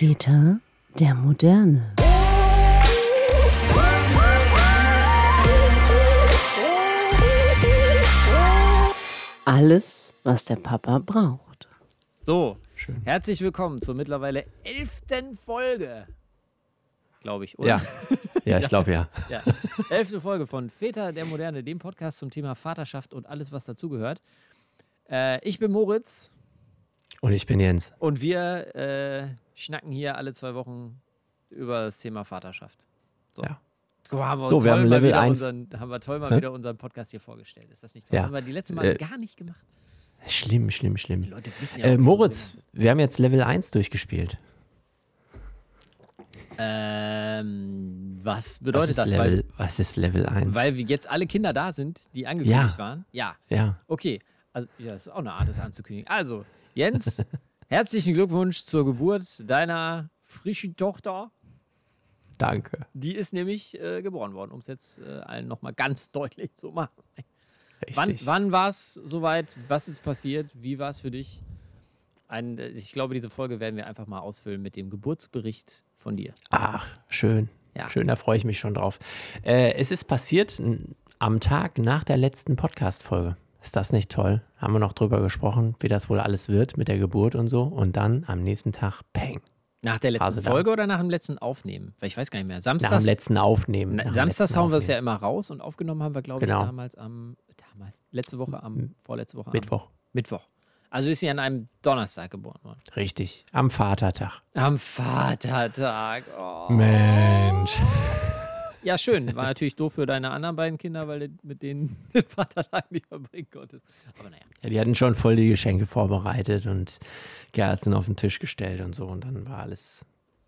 Väter der Moderne. Alles, was der Papa braucht. So, Schön. herzlich willkommen zur mittlerweile elften Folge. Glaube ich, oder? Ja, ja ich glaube ja. ja. Elfte Folge von Väter der Moderne, dem Podcast zum Thema Vaterschaft und alles, was dazugehört. Äh, ich bin Moritz Und ich bin Jens. und wir äh, schnacken hier alle zwei Wochen über das Thema Vaterschaft. So. Ja. Guck haben wir, So, wir haben Level wieder 1. Unseren, haben wir toll mal Hä? wieder unseren Podcast hier vorgestellt. Ist das nicht toll? Ja. Haben wir die letzte Mal Äh, gar nicht gemacht. Schlimm, schlimm, Die schlimm. Leute wissen ja Äh, Moritz, wir haben jetzt Level 1 durchgespielt. Ähm, was Was bedeutet ist, das? Level, Weil, was ist Level 1? weil wir jetzt alle Kinder da sind, die angekündigt Ja. waren. Ja, ja, okay. Also, ja, das ist auch eine Art, das anzukündigen. Also, Jens, herzlichen Glückwunsch zur Geburt deiner frischen Tochter. danke. Die ist nämlich äh, geboren worden, um es jetzt äh, allen nochmal ganz deutlich zu machen. Wann, Richtig. wann war es soweit? Was ist passiert? Wie war es für dich? Ein, äh, ich glaube, diese Folge werden wir einfach mal ausfüllen mit dem Geburtsbericht von dir. Ach, schön. Ja. Schön, da freue ich mich schon drauf. Äh, es ist passiert am Tag nach der letzten Podcast-Folge. Ist das nicht toll? Haben wir noch drüber gesprochen, wie das wohl alles wird mit der Geburt und so. Und dann am nächsten Tag, peng. Nach der letzten da. Folge oder nach dem letzten Aufnehmen? Weil ich weiß gar nicht mehr. Nach Samstags, dem letzten Aufnehmen. Na, nach Samstags letzten hauen wir es ja immer raus und aufgenommen haben wir, glaube ich, Genau. damals am, damals, letzte Woche am, vorletzte Woche Mittwoch. am Mittwoch. Also ist sie an einem Donnerstag geboren worden. Richtig. Am Vatertag. Am Vatertag. Oh. Mensch. Ja, schön. War natürlich doof für deine anderen beiden Kinder, weil du mit denen den Vatertag nicht verbringen konntest. Aber naja. Ja, die hatten schon voll die Geschenke vorbereitet und Kerzen auf den Tisch gestellt und so. Und dann war alles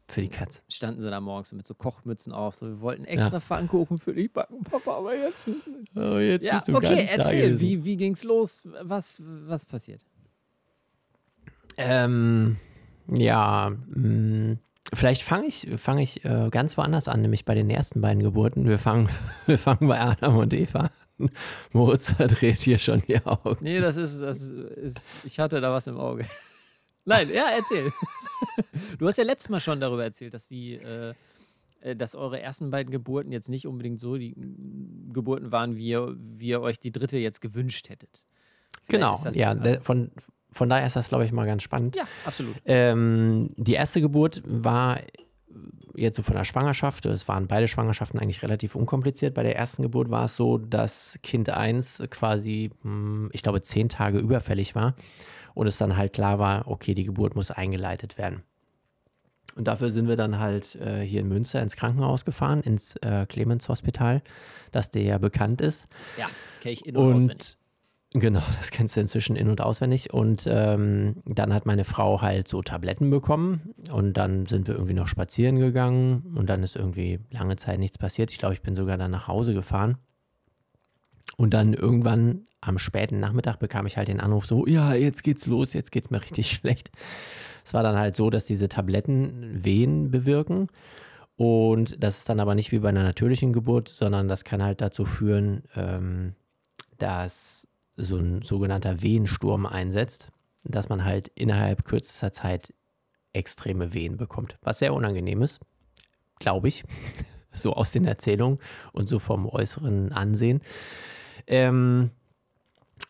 für die Katze. Standen sie da morgens mit so Kochmützen auf. So, wir wollten extra Pfannkuchen für dich backen, Papa, aber jetzt ist Oh, jetzt Ja, okay, erzähl, wie, wie ging's los? Was, was passiert? Ähm, ja, mh, vielleicht fange ich, fang ich äh, ganz woanders an, nämlich bei den ersten beiden Geburten. Wir fangen, wir fangen bei Adam und Eva an. Moritz verdreht hier schon die Augen. Nee, das ist, das ist, ich hatte da was im Auge. Nein, ja, erzähl. Du hast ja letztes Mal schon darüber erzählt, dass die, äh, äh, dass eure ersten beiden Geburten jetzt nicht unbedingt so die Geburten waren, wie ihr, wie ihr euch die dritte jetzt gewünscht hättet. Genau, ja, de, von, von daher ist das, glaube ich, mal ganz spannend. Ja, absolut. Ähm, die erste Geburt war jetzt so von der Schwangerschaft, es waren beide Schwangerschaften eigentlich relativ unkompliziert. Bei der ersten Geburt war es so, dass Kind 1 quasi, hm, ich glaube, zehn Tage überfällig war und es dann halt klar war, okay, die Geburt muss eingeleitet werden. Und dafür sind wir dann halt äh, hier in Münster ins Krankenhaus gefahren, ins äh, Clemens Hospital, das dir ja bekannt ist. Ja, kenne ich in- und. Und genau, das kennst du inzwischen in- und auswendig. Und ähm, dann hat meine Frau halt so Tabletten bekommen und dann sind wir irgendwie noch spazieren gegangen und dann ist irgendwie lange Zeit nichts passiert. Ich glaube, ich bin sogar dann nach Hause gefahren. Und dann irgendwann am späten Nachmittag bekam ich halt den Anruf so, ja, jetzt geht's los, jetzt geht's mir richtig schlecht. Es war dann halt so, dass diese Tabletten Wehen bewirken. Und das ist dann aber nicht wie bei einer natürlichen Geburt, sondern das kann halt dazu führen, ähm, dass so ein sogenannter Wehensturm einsetzt, dass man halt innerhalb kürzester Zeit extreme Wehen bekommt. Was sehr unangenehm ist, glaube ich, so aus den Erzählungen und so vom äußeren Ansehen. Ähm,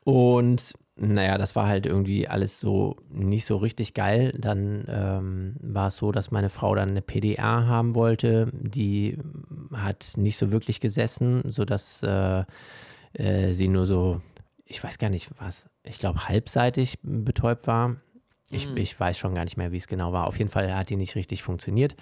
und naja, das war halt irgendwie alles so nicht so richtig geil. Dann ähm, war es so, dass meine Frau dann eine PDA haben wollte. Die hat nicht so wirklich gesessen, sodass äh, äh, sie nur so, ich weiß gar nicht was, ich glaube halbseitig betäubt war. Ich, Mhm. ich weiß schon gar nicht mehr, wie es genau war. Auf jeden Fall hat die nicht richtig funktioniert.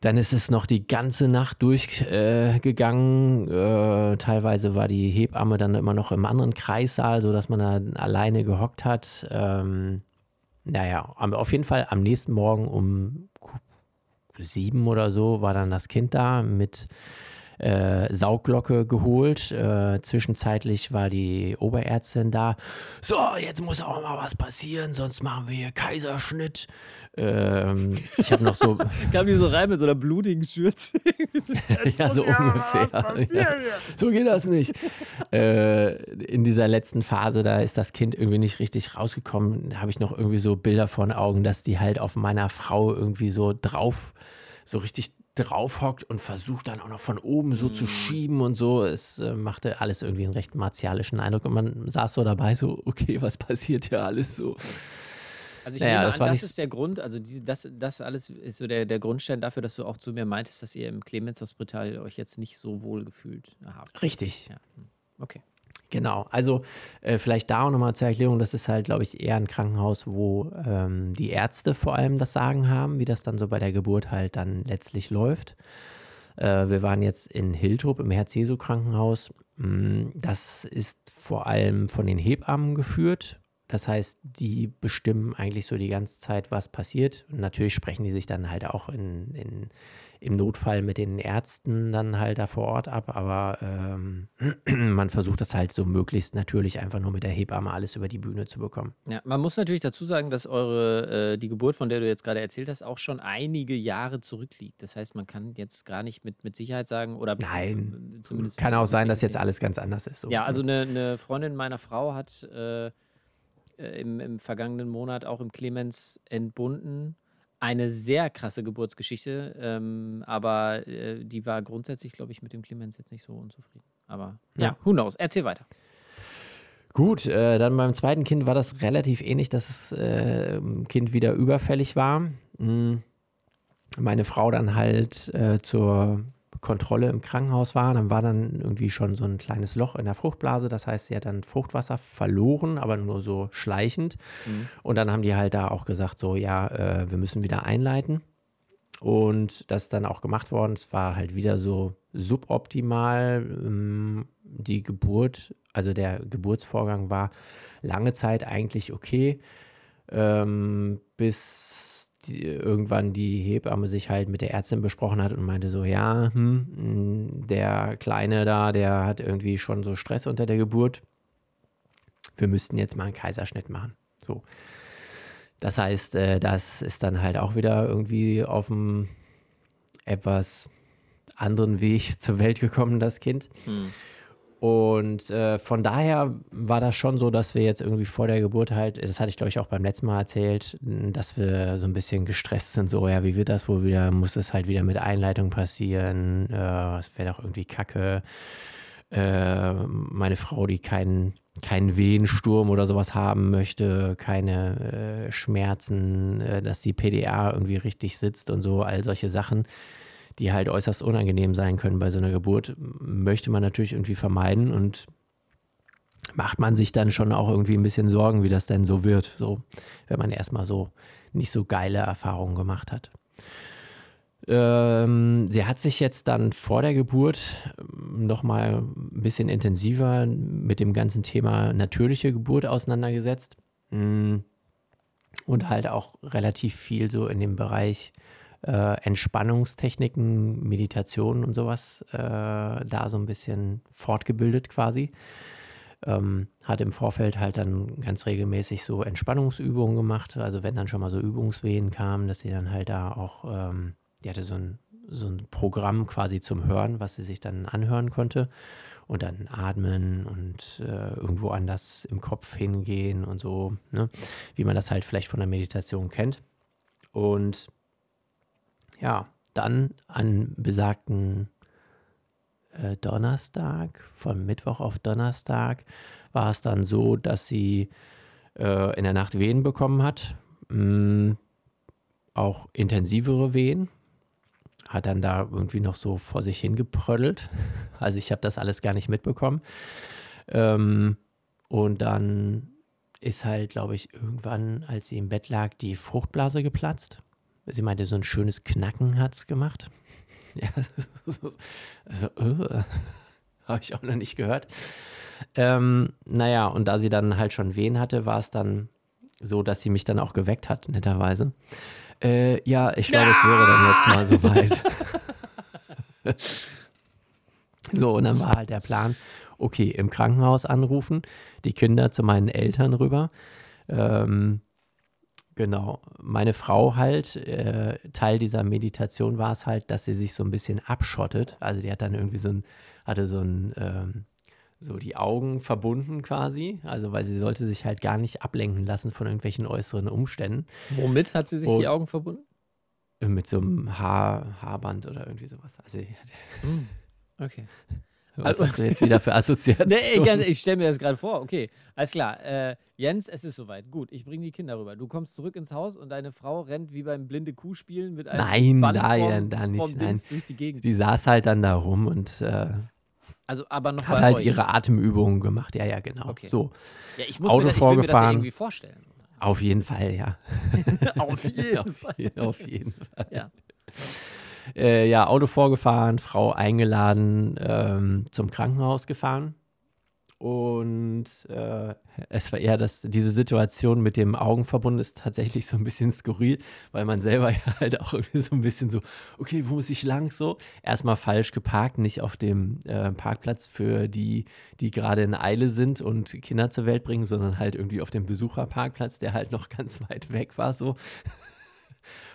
Dann ist es noch die ganze Nacht durchgegangen. Äh, äh, teilweise war die Hebamme dann immer noch im anderen Kreissaal, sodass man da alleine gehockt hat. Ähm, naja, auf jeden Fall am nächsten Morgen um sieben oder so war dann das Kind da mit äh, Saugglocke geholt. Äh, zwischenzeitlich war die Oberärztin da. So, jetzt muss auch mal was passieren, sonst machen wir hier Kaiserschnitt. Ähm, ich habe noch so. Kam die so rein mit so einer blutigen Schürze? ja, so ungefähr. Ja. So geht das nicht. äh, in dieser letzten Phase, da ist das Kind irgendwie nicht richtig rausgekommen. Da habe ich noch irgendwie so Bilder vor den Augen, dass die halt auf meiner Frau irgendwie so drauf, so richtig drauf hockt und versucht dann auch noch von oben so mm. zu schieben und so. Es äh, machte alles irgendwie einen recht martialischen Eindruck und man saß so dabei, so, okay, was passiert hier alles so? Also ich naja, nehme das an, das ist der Grund, also die, das, das alles ist so der, der Grundstein dafür, dass du auch zu mir meintest, dass ihr im Clemens-Hospital euch jetzt nicht so wohl gefühlt habt. Richtig. Ja. Hm. Okay. Genau, also äh, vielleicht da auch nochmal zur Erklärung, das ist halt, glaube ich, eher ein Krankenhaus, wo ähm, die Ärzte vor allem das Sagen haben, wie das dann so bei der Geburt halt dann letztlich läuft. Äh, wir waren jetzt in Hiltrup im Herz-Jesu-Krankenhaus. Mm, das ist vor allem von den Hebammen geführt das heißt, die bestimmen eigentlich so die ganze Zeit, was passiert. Und natürlich sprechen die sich dann halt auch in, in, im Notfall mit den Ärzten dann halt da vor Ort ab. Aber ähm, man versucht das halt so möglichst natürlich einfach nur mit der Hebamme alles über die Bühne zu bekommen. Ja, man muss natürlich dazu sagen, dass eure, äh, die Geburt, von der du jetzt gerade erzählt hast, auch schon einige Jahre zurückliegt. Das heißt, man kann jetzt gar nicht mit, mit Sicherheit sagen, oder Nein, zumindest. Kann auch sein, dass jetzt alles ganz anders ist. So. Ja, also eine, eine Freundin meiner Frau hat. Äh, äh, im, im vergangenen Monat auch im Clemens entbunden. Eine sehr krasse Geburtsgeschichte, ähm, aber äh, die war grundsätzlich, glaube ich, mit dem Clemens jetzt nicht so unzufrieden. Aber ja, ja who knows? Erzähl weiter. Gut, äh, dann beim zweiten Kind war das relativ ähnlich, dass das äh, Kind wieder überfällig war. Mhm. Meine Frau dann halt äh, zur Kontrolle im Krankenhaus war, dann war dann irgendwie schon so ein kleines Loch in der Fruchtblase. Das heißt, sie hat dann Fruchtwasser verloren, aber nur so schleichend. Mhm. Und dann haben die halt da auch gesagt, so ja, äh, wir müssen wieder einleiten. Und das ist dann auch gemacht worden. Es war halt wieder so suboptimal. Ähm, die Geburt, also der Geburtsvorgang war lange Zeit eigentlich okay, ähm, bis die, irgendwann die Hebamme sich halt mit der Ärztin besprochen hat und meinte so, ja, hm, der Kleine da, der hat irgendwie schon so Stress unter der Geburt. Wir müssten jetzt mal einen Kaiserschnitt machen. So. Das heißt, äh, das ist dann halt auch wieder irgendwie auf einem etwas anderen Weg zur Welt gekommen, das Kind. Hm. Und äh, von daher war das schon so, dass wir jetzt irgendwie vor der Geburt halt, das hatte ich glaube ich auch beim letzten Mal erzählt, dass wir so ein bisschen gestresst sind, so, ja, wie wird das wohl wieder, muss das halt wieder mit Einleitung passieren, äh, das wäre doch irgendwie kacke. Äh, meine Frau, die keinen keinen Wehensturm oder sowas haben möchte, keine äh, Schmerzen, äh, dass die PDA irgendwie richtig sitzt und so, all solche Sachen die halt äußerst unangenehm sein können bei so einer Geburt, möchte man natürlich irgendwie vermeiden und macht man sich dann schon auch irgendwie ein bisschen Sorgen, wie das denn so wird, so, wenn man erstmal so nicht so geile Erfahrungen gemacht hat. Ähm, sie hat sich jetzt dann vor der Geburt nochmal ein bisschen intensiver mit dem ganzen Thema natürliche Geburt auseinandergesetzt mm. und halt auch relativ viel so in dem Bereich äh, Entspannungstechniken, Meditationen und sowas äh, da so ein bisschen fortgebildet quasi. Ähm, hat im Vorfeld halt dann ganz regelmäßig so Entspannungsübungen gemacht. Also wenn dann schon mal so Übungswehen kamen, dass sie dann halt da auch, ähm, die hatte so ein, so ein Programm quasi zum Hören, was sie sich dann anhören konnte. Und dann atmen und äh, irgendwo anders im Kopf hingehen und so, ne? wie man das halt vielleicht von der Meditation kennt. Und ja, dann an besagten äh, Donnerstag, von Mittwoch auf Donnerstag, war es dann so, dass sie äh, in der Nacht Wehen bekommen hat. Mh, mm, auch intensivere Wehen. Hat dann da irgendwie noch so vor sich hingeprödelt. Also ich habe das alles gar nicht mitbekommen. Ähm, und dann ist halt, glaube ich, irgendwann, als sie im Bett lag, die Fruchtblase geplatzt. Sie meinte, so ein schönes Knacken hat es gemacht. Ja, also, uh, habe ich auch noch nicht gehört. Ähm, naja, und da sie dann halt schon Wehen hatte, war es dann so, dass sie mich dann auch geweckt hat, netterweise. Äh, ja, ich glaube, es wäre dann jetzt mal soweit. So, und dann war halt der Plan, okay, im Krankenhaus anrufen, die Kinder zu meinen Eltern rüber. Ähm, genau, meine Frau halt, äh, Teil dieser Meditation war es halt, dass sie sich so ein bisschen abschottet. Also die hat dann irgendwie so ein, hatte so ein, ähm, so die Augen verbunden quasi. Also weil sie sollte sich halt gar nicht ablenken lassen von irgendwelchen äußeren Umständen. Womit hat sie sich Und- die Augen verbunden? Mit so einem Haar, Haarband oder irgendwie sowas. Also, Okay. Was Also- hast du jetzt wieder für Assoziationen? Nee, ich stelle mir das gerade vor. Okay, alles klar. Äh, Jens, es ist soweit. Gut, ich bringe die Kinder rüber. Du kommst zurück ins Haus und deine Frau rennt wie beim blinde Kuh spielen mit einem Nein, Band da- nicht, nein. Durch die Gegend. Die saß halt dann da rum und äh, Also, aber noch hat halt euch. ihre Atemübungen gemacht. Ja, ja, genau. Okay. So, Ja, ich muss Auto mir, da, ich will mir das ja vorgefahren. irgendwie vorstellen. auf jeden Fall, ja. Auf jeden Fall. auf jeden Fall. Ja. Äh, ja, Auto vorgefahren, Frau eingeladen, ähm, zum Krankenhaus gefahren. Und äh, es war eher das, diese Situation mit dem Augenverbund ist tatsächlich so ein bisschen skurril, weil man selber ja halt auch irgendwie so ein bisschen so, okay, wo muss ich lang so? Erstmal falsch geparkt, nicht auf dem äh, Parkplatz für die, die gerade in Eile sind und Kinder zur Welt bringen, sondern halt irgendwie auf dem Besucherparkplatz, der halt noch ganz weit weg war so.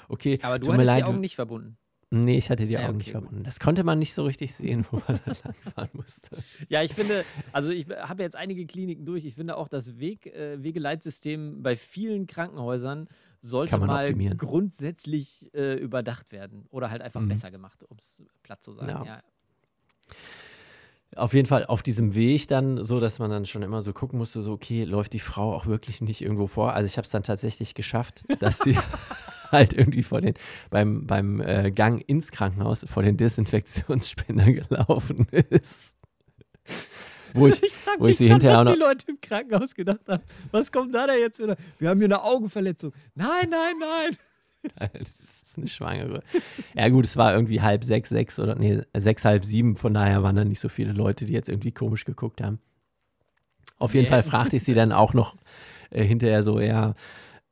Okay, Aber du hattest die Augen nicht verbunden. Nee, ich hatte die Ah ja, Augen okay, nicht gut. verbunden. Das konnte man nicht so richtig sehen, wo man da langfahren musste. Ja, ich finde, also ich habe jetzt einige Kliniken durch. Ich finde auch, das Weg, äh, Wegeleitsystem bei vielen Krankenhäusern sollte mal optimieren. grundsätzlich äh, überdacht werden oder halt einfach Mhm. besser gemacht, um es platt zu sagen. Ja. Ja. Auf jeden Fall auf diesem Weg dann so, dass man dann schon immer so gucken musste, so, okay, läuft die Frau auch wirklich nicht irgendwo vor? Also ich habe es dann tatsächlich geschafft, dass sie halt irgendwie vor den, beim, beim äh, Gang ins Krankenhaus vor den Desinfektionsspender gelaufen ist. Wo ich, Ich frage mich ich sie grad, was die Leute im Krankenhaus gedacht haben. Was kommt da denn jetzt wieder? Wir haben hier eine Augenverletzung. Nein, nein, nein. Das ist eine Schwangere. Ja, gut, es war irgendwie halb sechs, sechs oder nee, sechs, halb sieben. Von daher waren da nicht so viele Leute, die jetzt irgendwie komisch geguckt haben. Auf jeden Nee. Fall fragte ich sie dann auch noch äh, hinterher so, ja,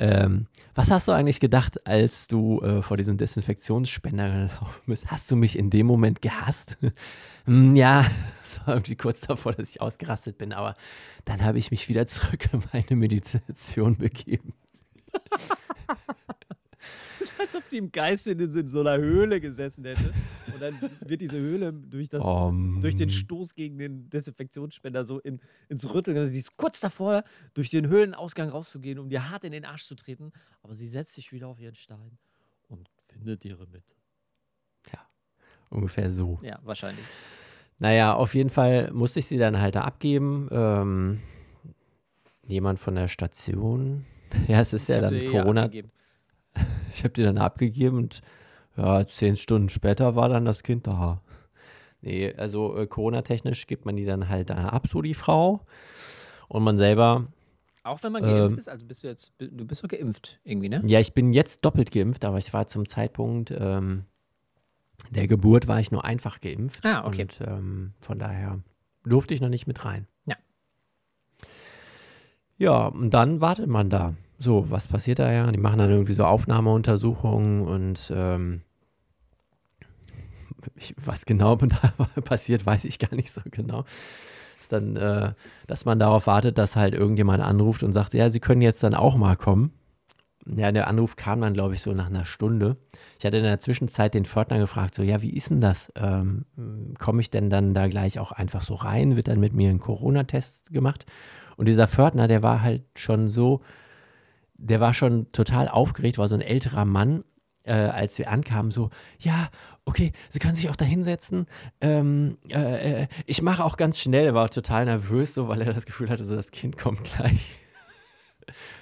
ähm, was hast du eigentlich gedacht, als du äh, vor diesem Desinfektionsspender gelaufen bist? Hast du mich in dem Moment gehasst? Hm, ja, es war irgendwie kurz davor, dass ich ausgerastet bin, aber dann habe ich mich wieder zurück in meine Meditation begeben. Als ob sie im Geiste in, so einer Höhle gesessen hätte. Und dann wird diese Höhle durch, das, Um, durch den Stoß gegen den Desinfektionsspender so in, ins Rütteln. Also sie ist kurz davor, durch den Höhlenausgang rauszugehen, um dir hart in den Arsch zu treten. Aber sie setzt sich wieder auf ihren Stein und findet ihre Mitte. ungefähr so. Ja, wahrscheinlich. Naja, auf jeden Fall musste ich sie dann halt da abgeben. Ähm, jemand von der Station. Ja, es ist ja Ich hab dann Corona. abgegeben. Ich habe die dann abgegeben und ja, zehn Stunden später war dann das Kind da. Nee, also äh, Corona-technisch gibt man die dann halt da ab, so die Frau. Und man selber, Auch wenn man geimpft Ähm, ist, also bist du jetzt, du bist doch geimpft irgendwie, ne? ja, ich bin jetzt doppelt geimpft, aber ich war zum Zeitpunkt ähm, der Geburt war ich nur einfach geimpft. Ah, okay. Und ähm, von daher durfte ich noch nicht mit rein. Ja. Ja, und dann wartet man da. So, was passiert da ja? Die machen dann irgendwie so Aufnahmeuntersuchungen und ähm, ich, was genau da passiert, weiß ich gar nicht so genau. Ist dann, äh, dass man darauf wartet, dass halt irgendjemand anruft und sagt, ja, Sie können jetzt dann auch mal kommen. Ja, der Anruf kam dann, glaube ich, so nach einer Stunde. Ich hatte in der Zwischenzeit den Pförtner gefragt, so, ja, wie ist denn das? Ähm, Komme ich denn dann da gleich auch einfach so rein? Wird dann mit mir ein Corona-Test gemacht? Und dieser Pförtner, der war halt schon so, der war schon total aufgeregt, war so ein älterer Mann, äh, als wir ankamen, so, ja, okay, Sie können sich auch da hinsetzen. Ähm, äh, äh, ich mache auch ganz schnell, er war total nervös, so, weil er das Gefühl hatte, so, das Kind kommt gleich.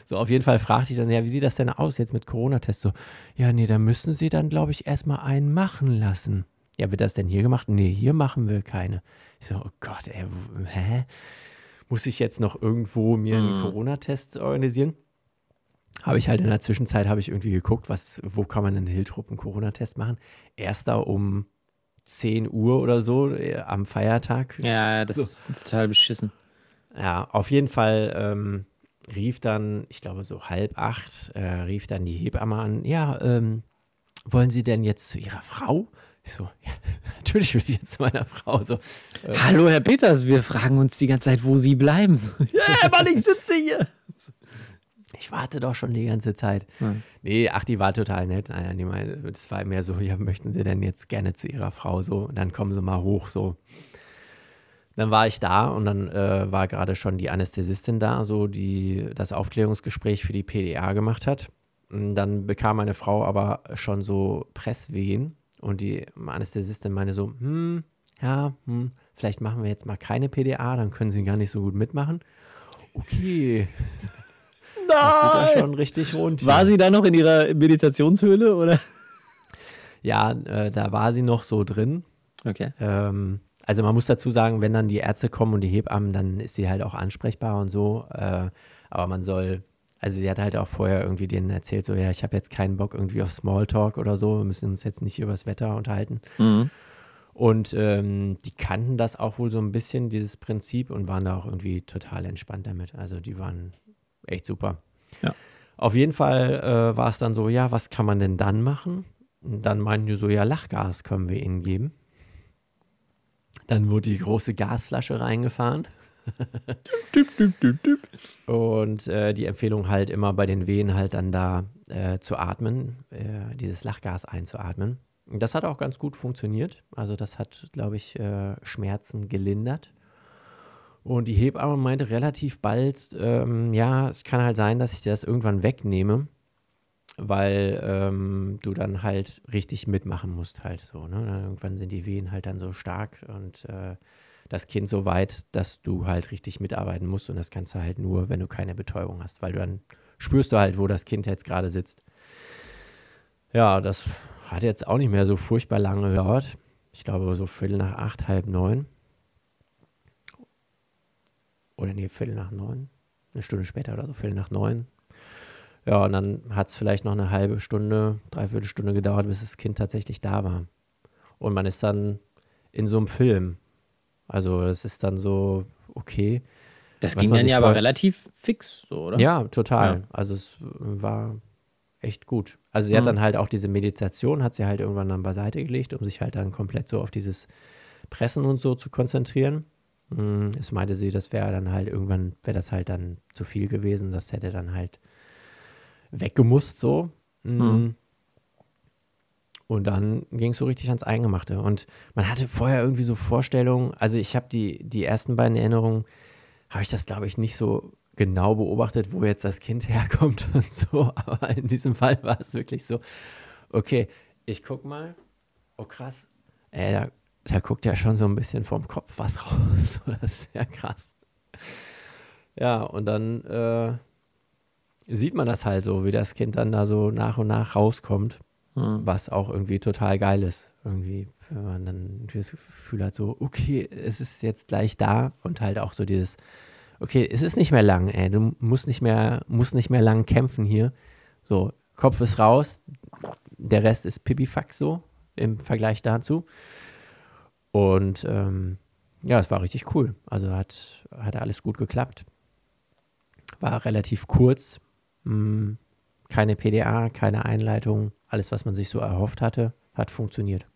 So, auf jeden Fall fragte ich dann, ja, wie sieht das denn aus jetzt mit Corona-Test? So, ja, nee, da müssen Sie dann, glaube ich, erstmal einen machen lassen. Ja, wird das denn hier gemacht? Nee, hier machen wir keine. Ich so, oh Gott, ey, hä? Muss ich jetzt noch irgendwo mir einen Mhm. Corona-Test organisieren? Habe ich halt in der Zwischenzeit, habe ich irgendwie geguckt, was, wo kann man in Hiltrup einen Corona-Test machen? Erster um 10 Uhr oder so äh, am Feiertag. Ja, das So. ist total beschissen. Ja, auf jeden Fall ähm, rief dann, ich glaube so halb acht, äh, rief dann die Hebamme an, ja, ähm, wollen Sie denn jetzt zu Ihrer Frau? Ich so, ja, natürlich will ich jetzt zu meiner Frau so. Äh, Hallo, Herr Peters, wir fragen uns die ganze Zeit, wo Sie bleiben. Ja, Mann, ich sitze hier. Ich warte doch schon die ganze Zeit. Hm. Nee, ach, die war total nett. Naja, das war mehr so, ja, möchten Sie denn jetzt gerne zu Ihrer Frau so? Und dann kommen Sie mal hoch so. Dann war ich da und dann äh, war gerade schon die Anästhesistin da, so die das Aufklärungsgespräch für die PDA gemacht hat. Und dann bekam meine Frau aber schon so Presswehen und die Anästhesistin meinte so, hm, ja, hm, vielleicht machen wir jetzt mal keine PDA, dann können Sie gar nicht so gut mitmachen. Okay, das geht ja Nein. schon richtig rund. War sie da noch in ihrer Meditationshöhle oder? Ja, äh, da war sie noch so drin. Okay. Ähm, also man muss dazu sagen, wenn dann die Ärzte kommen und die Hebammen, dann ist sie halt auch ansprechbar und so. Äh, aber man soll, also sie hat halt auch vorher irgendwie denen erzählt, so ja, ich habe jetzt keinen Bock irgendwie auf Smalltalk oder so, wir müssen uns jetzt nicht über das Wetter unterhalten. Mhm. Und ähm, die kannten das auch wohl so ein bisschen, dieses Prinzip, und waren da auch irgendwie total entspannt damit. Also die waren echt super. Ja. Auf jeden Fall äh, war es dann so, ja, was kann man denn dann machen? Und dann meinten die so, ja, Lachgas können wir ihnen geben. Dann wurde die große Gasflasche reingefahren. Und äh, die Empfehlung halt immer bei den Wehen halt dann da äh, zu atmen, äh, dieses Lachgas einzuatmen. Das hat auch ganz gut funktioniert. Also das hat, glaube ich, äh, Schmerzen gelindert. Und die Hebamme meinte relativ bald, ähm, ja, es kann halt sein, dass ich dir das irgendwann wegnehme, weil ähm, du dann halt richtig mitmachen musst halt so. Ne? Irgendwann sind die Wehen halt dann so stark und äh, das Kind so weit, dass du halt richtig mitarbeiten musst und das kannst du halt nur, wenn du keine Betäubung hast, weil du dann spürst du halt, wo das Kind jetzt gerade sitzt. Ja, das hat jetzt auch nicht mehr so furchtbar lange gedauert. Ich glaube so Viertel nach acht, halb neun. Oder nee, Viertel nach neun. Eine Stunde später oder so, Viertel nach neun. Ja, und dann hat es vielleicht noch eine halbe Stunde, dreiviertel Stunde gedauert, bis das Kind tatsächlich da war. Und man ist dann in so einem Film. Also das ist dann so, okay. Das ging dann ja aber relativ fix, so, oder? Ja, total. Ja. Also es war echt gut. Also sie hat Mhm. dann halt auch diese Meditation, hat sie halt irgendwann dann beiseite gelegt, um sich halt dann komplett so auf dieses Pressen und so zu konzentrieren. Mm, Es meinte sie, das wäre dann halt irgendwann, wäre das halt dann zu viel gewesen, das hätte dann halt weggemusst so. Mm. Mhm. Und dann ging es so richtig ans Eingemachte. Und man hatte vorher irgendwie so Vorstellungen, also ich habe die, die ersten beiden Erinnerungen, habe ich das, glaube ich, nicht so genau beobachtet, wo jetzt das Kind herkommt und so. Aber in diesem Fall war es wirklich so, okay, ich guck mal, oh krass, ey, da, da guckt ja schon so ein bisschen vom Kopf was raus. Das ist ja krass. Ja, und dann äh, sieht man das halt so, wie das Kind dann da so nach und nach rauskommt, Mhm. was auch irgendwie total geil ist. Irgendwie, wenn man dann das Gefühl hat, so, okay, es ist jetzt gleich da und halt auch so dieses, okay, es ist nicht mehr lang, ey, du musst nicht mehr, musst nicht mehr lang kämpfen hier. So, Kopf ist raus, der Rest ist Pipifax so im Vergleich dazu. Und ähm, ja, es war richtig cool. Also hat, hat alles gut geklappt. War relativ kurz. Mm, keine PDA, keine Einleitung. Alles, was man sich so erhofft hatte, hat funktioniert.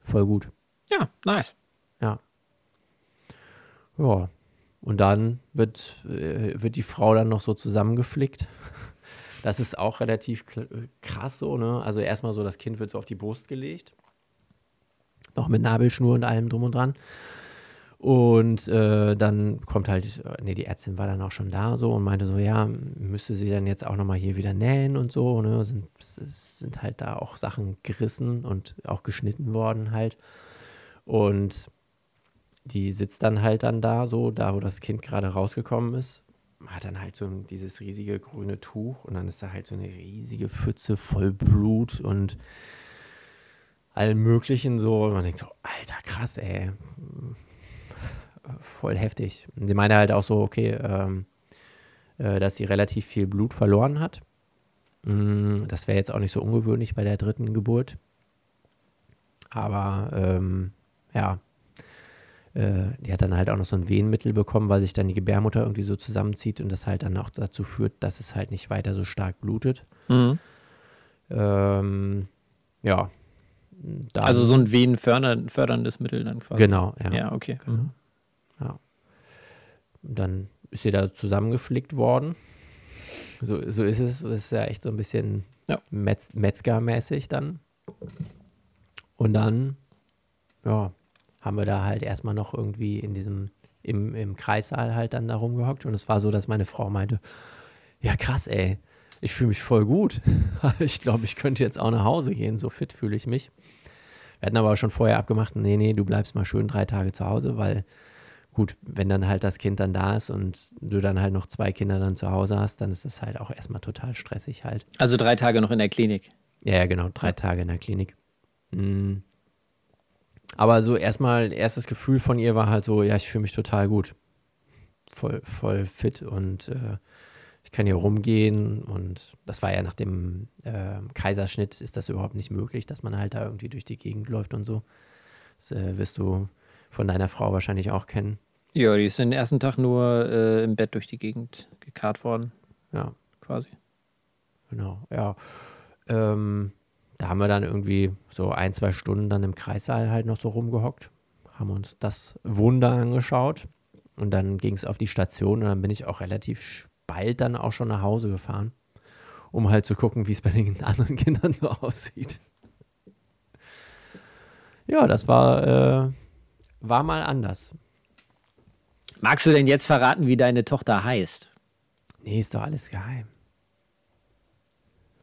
Voll gut. Ja, nice. Ja. Ja. Und dann wird, äh, wird die Frau dann noch so zusammengeflickt. Das ist auch relativ krass so, ne? Also erstmal so, das Kind wird so auf die Brust gelegt. Noch mit Nabelschnur und allem drum und dran. Und äh, dann kommt halt, nee, die Ärztin war dann auch schon da so und meinte so, ja, müsste sie dann jetzt auch nochmal hier wieder nähen und so, ne? Sind, sind halt da auch Sachen gerissen und auch geschnitten worden halt. Und die sitzt dann halt dann da, so, da wo das Kind gerade rausgekommen ist, hat dann halt so dieses riesige grüne Tuch und dann ist da halt so eine riesige Pfütze voll Blut und allem Möglichen so. Und man denkt so, alter, krass, ey. Voll heftig. Und sie meinte halt auch so, okay, ähm, äh, dass sie relativ viel Blut verloren hat. Mm, Das wäre jetzt auch nicht so ungewöhnlich bei der dritten Geburt. Aber ähm, ja, äh, die hat dann halt auch noch so ein Wehenmittel bekommen, weil sich dann die Gebärmutter irgendwie so zusammenzieht und das halt dann auch dazu führt, dass es halt nicht weiter so stark blutet. Mhm. Ähm, ja, da Also so ein venenförderndes Mittel dann quasi. Genau, ja. Ja, okay. Genau. Dann ist sie da zusammengeflickt worden. So, so ist es. Das ist ja echt so ein bisschen Ja. Metz, Metzger-mäßig dann. Und dann, ja, haben wir da halt erstmal noch irgendwie in diesem, im, im Kreissaal halt dann da rumgehockt. Und es war so, dass meine Frau meinte, ja krass, ey, ich fühle mich voll gut. ich glaube, ich könnte jetzt auch nach Hause gehen, so fit fühle ich mich. Wir hatten aber schon vorher abgemacht, nee, nee, du bleibst mal schön drei Tage zu Hause, weil gut, wenn dann halt das Kind dann da ist und du dann halt noch zwei Kinder dann zu Hause hast, dann ist das halt auch erstmal total stressig halt. Also drei Tage noch in der Klinik. Ja, ja, genau, drei Tage in der Klinik. Mm. Aber so erstmal, erstes Gefühl von ihr war halt so, ja, ich fühle mich total gut. Voll, voll fit und äh, ich kann hier rumgehen und das war ja nach dem äh, Kaiserschnitt ist das überhaupt nicht möglich, dass man halt da irgendwie durch die Gegend läuft und so. Das äh, wirst du von deiner Frau wahrscheinlich auch kennen. Ja, die ist den ersten Tag nur äh, im Bett durch die Gegend gekarrt worden, Ja, quasi. genau, ja. Ähm, da haben wir dann irgendwie so ein, zwei Stunden dann im Kreissaal halt noch so rumgehockt, haben uns das Wunder angeschaut und dann ging es auf die Station und dann bin ich auch relativ bald dann auch schon nach Hause gefahren, um halt zu gucken, wie es bei den anderen Kindern so aussieht. Ja, das war, äh, war mal anders. Magst du denn jetzt verraten, wie deine Tochter heißt? Nee, ist doch alles geheim.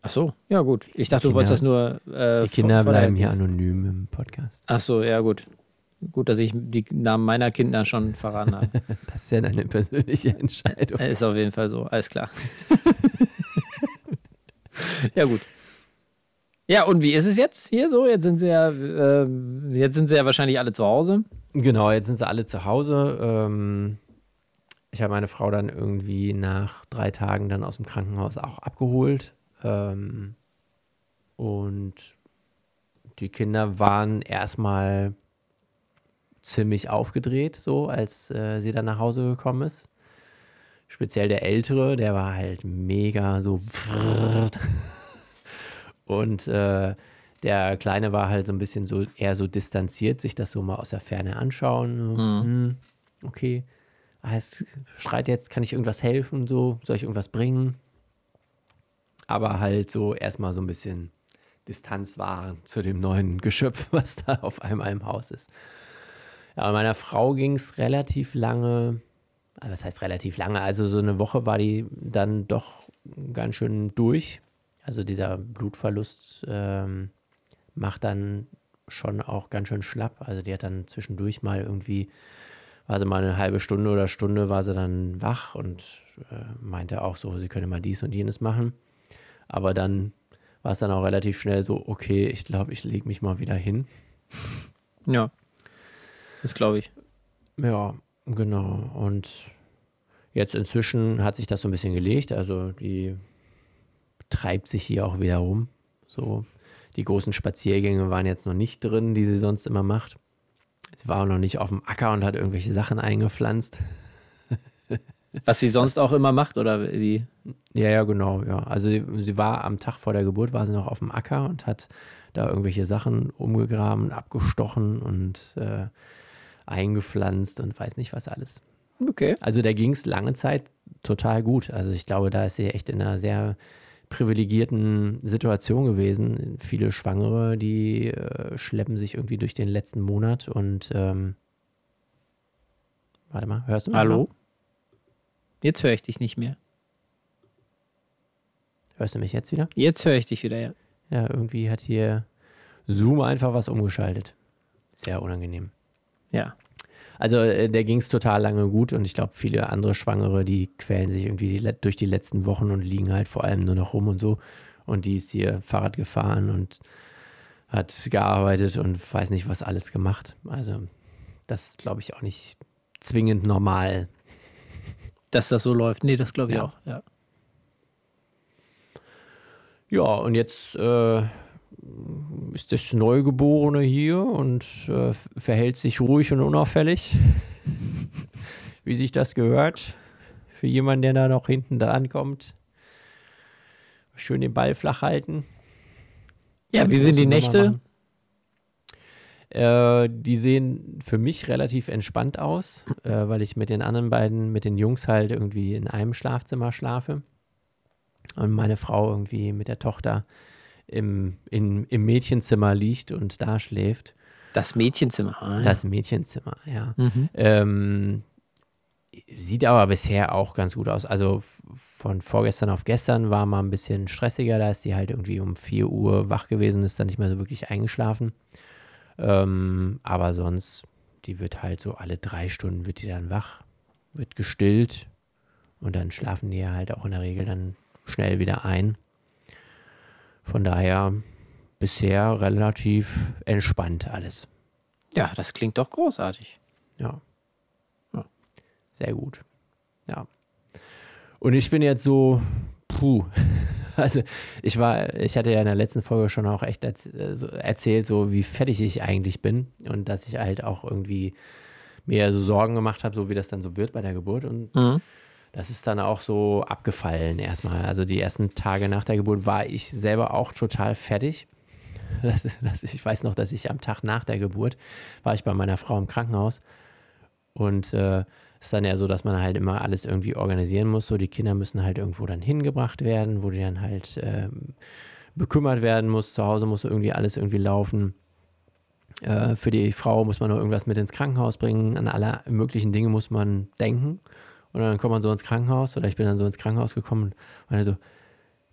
Ach so, ja gut. Ich dachte, du Kinder- wolltest das nur. Äh, Die Kinder bleiben hier anonym im Podcast. Ach so, ja gut. Gut, dass ich die Namen meiner Kinder schon verraten habe. Das ist ja deine persönliche Entscheidung. Äh, Ist auf jeden Fall so, alles klar. ja, gut. Ja, und wie ist es jetzt hier so? Jetzt sind sie ja, ähm, jetzt sind sie ja wahrscheinlich alle zu Hause. Genau, jetzt sind sie alle zu Hause. Ähm, ich habe meine Frau dann irgendwie nach drei Tagen dann aus dem Krankenhaus auch abgeholt. Ähm, und die Kinder waren erstmal ziemlich aufgedreht, so als äh, sie dann nach Hause gekommen ist. Speziell der Ältere, der war halt mega so. Und äh, der Kleine war halt so ein bisschen so eher so distanziert, sich das so mal aus der Ferne anschauen. So, hm, okay, ah, es schreit jetzt, kann ich irgendwas helfen? So, soll ich irgendwas bringen? Aber halt so erstmal so ein bisschen Distanz wahren zu dem neuen Geschöpf, was da auf einmal im Haus ist. Ja, meiner Frau ging es relativ lange, also was heißt relativ lange? Also so eine Woche war die dann doch ganz schön durch. Also dieser Blutverlust ähm, macht dann schon auch ganz schön schlapp. Also die hat dann zwischendurch mal irgendwie, war sie mal eine halbe Stunde oder Stunde, war sie dann wach und äh, meinte auch so, sie könne mal dies und jenes machen. Aber dann war es dann auch relativ schnell so, okay, ich glaube, ich lege mich mal wieder hin. Ja. Das glaube ich. Ja, genau. Und jetzt inzwischen hat sich das so ein bisschen gelegt. Also die treibt sich hier auch wieder rum. So, die großen Spaziergänge waren jetzt noch nicht drin, die sie sonst immer macht. Sie war auch noch nicht auf dem Acker und hat irgendwelche Sachen eingepflanzt. Was sie sonst auch immer macht, oder wie? Ja, ja, genau, ja. Also sie, sie war am Tag vor der Geburt, war sie noch auf dem Acker und hat da irgendwelche Sachen umgegraben, abgestochen und äh, eingepflanzt und weiß nicht was alles. Okay. Also da ging es lange Zeit total gut. Also ich glaube, da ist sie echt in einer sehr privilegierten Situation gewesen. Viele Schwangere, die äh, schleppen sich irgendwie durch den letzten Monat und ähm, warte mal, hörst du mich Hallo? noch? Jetzt höre ich dich nicht mehr. Hörst du mich jetzt wieder? Jetzt höre ich dich wieder, ja. Ja, irgendwie hat hier Zoom einfach was umgeschaltet. Sehr unangenehm. Ja. Also äh, der ging es total lange gut und ich glaube, viele andere Schwangere, die quälen sich irgendwie die, durch die letzten Wochen und liegen halt vor allem nur noch rum und so. Und die ist hier Fahrrad gefahren und hat gearbeitet und weiß nicht, was alles gemacht. Also das ist, glaube ich, auch nicht zwingend normal. Dass das so läuft. Nee, das glaube ich Ja. auch. Ja. Ja, und jetzt äh, ist das Neugeborene hier und äh, verhält sich ruhig und unauffällig, wie sich das gehört. Für jemanden, der da noch hinten dran kommt. Schön den Ball flach halten. Ja, wie sind die Nächte? Äh, die sehen für mich relativ entspannt aus, äh, weil ich mit den anderen beiden, mit den Jungs halt irgendwie in einem Schlafzimmer schlafe. Und meine Frau irgendwie mit der Tochter im, in, im Mädchenzimmer liegt und da schläft. Das Mädchenzimmer. Ah, ja. Das Mädchenzimmer, ja. Mhm. Ähm, sieht aber bisher auch ganz gut aus. Also von vorgestern auf gestern war mal ein bisschen stressiger. Da ist sie halt irgendwie um 4 Uhr wach gewesen, ist dann nicht mehr so wirklich eingeschlafen. Ähm, aber sonst, die wird halt so alle drei Stunden wird die dann wach, wird gestillt und dann schlafen die ja halt auch in der Regel dann schnell wieder ein. Von daher bisher relativ entspannt alles. ja, das klingt doch großartig. Ja. Ja. Sehr gut. Ja. Und ich bin jetzt so, puh. Also ich war, ich hatte ja in der letzten Folge schon auch echt äh, erzählt, so wie fertig ich eigentlich bin und dass ich halt auch irgendwie mir so Sorgen gemacht habe, so wie das dann so wird bei der Geburt. Und Mhm. Das ist dann auch so abgefallen erstmal. Also die ersten Tage nach der Geburt war ich selber auch total fertig. Das, das, ich weiß noch, dass ich am Tag nach der Geburt war ich bei meiner Frau im Krankenhaus und äh, ist dann ja so, dass man halt immer alles irgendwie organisieren muss. So die Kinder müssen halt irgendwo dann hingebracht werden, wo die dann halt ähm, bekümmert werden muss. Zu Hause muss irgendwie alles irgendwie laufen. Äh, für die Frau muss man noch irgendwas mit ins Krankenhaus bringen. An alle möglichen Dinge muss man denken. Und dann kommt man so ins Krankenhaus oder ich bin dann so ins Krankenhaus gekommen und war so,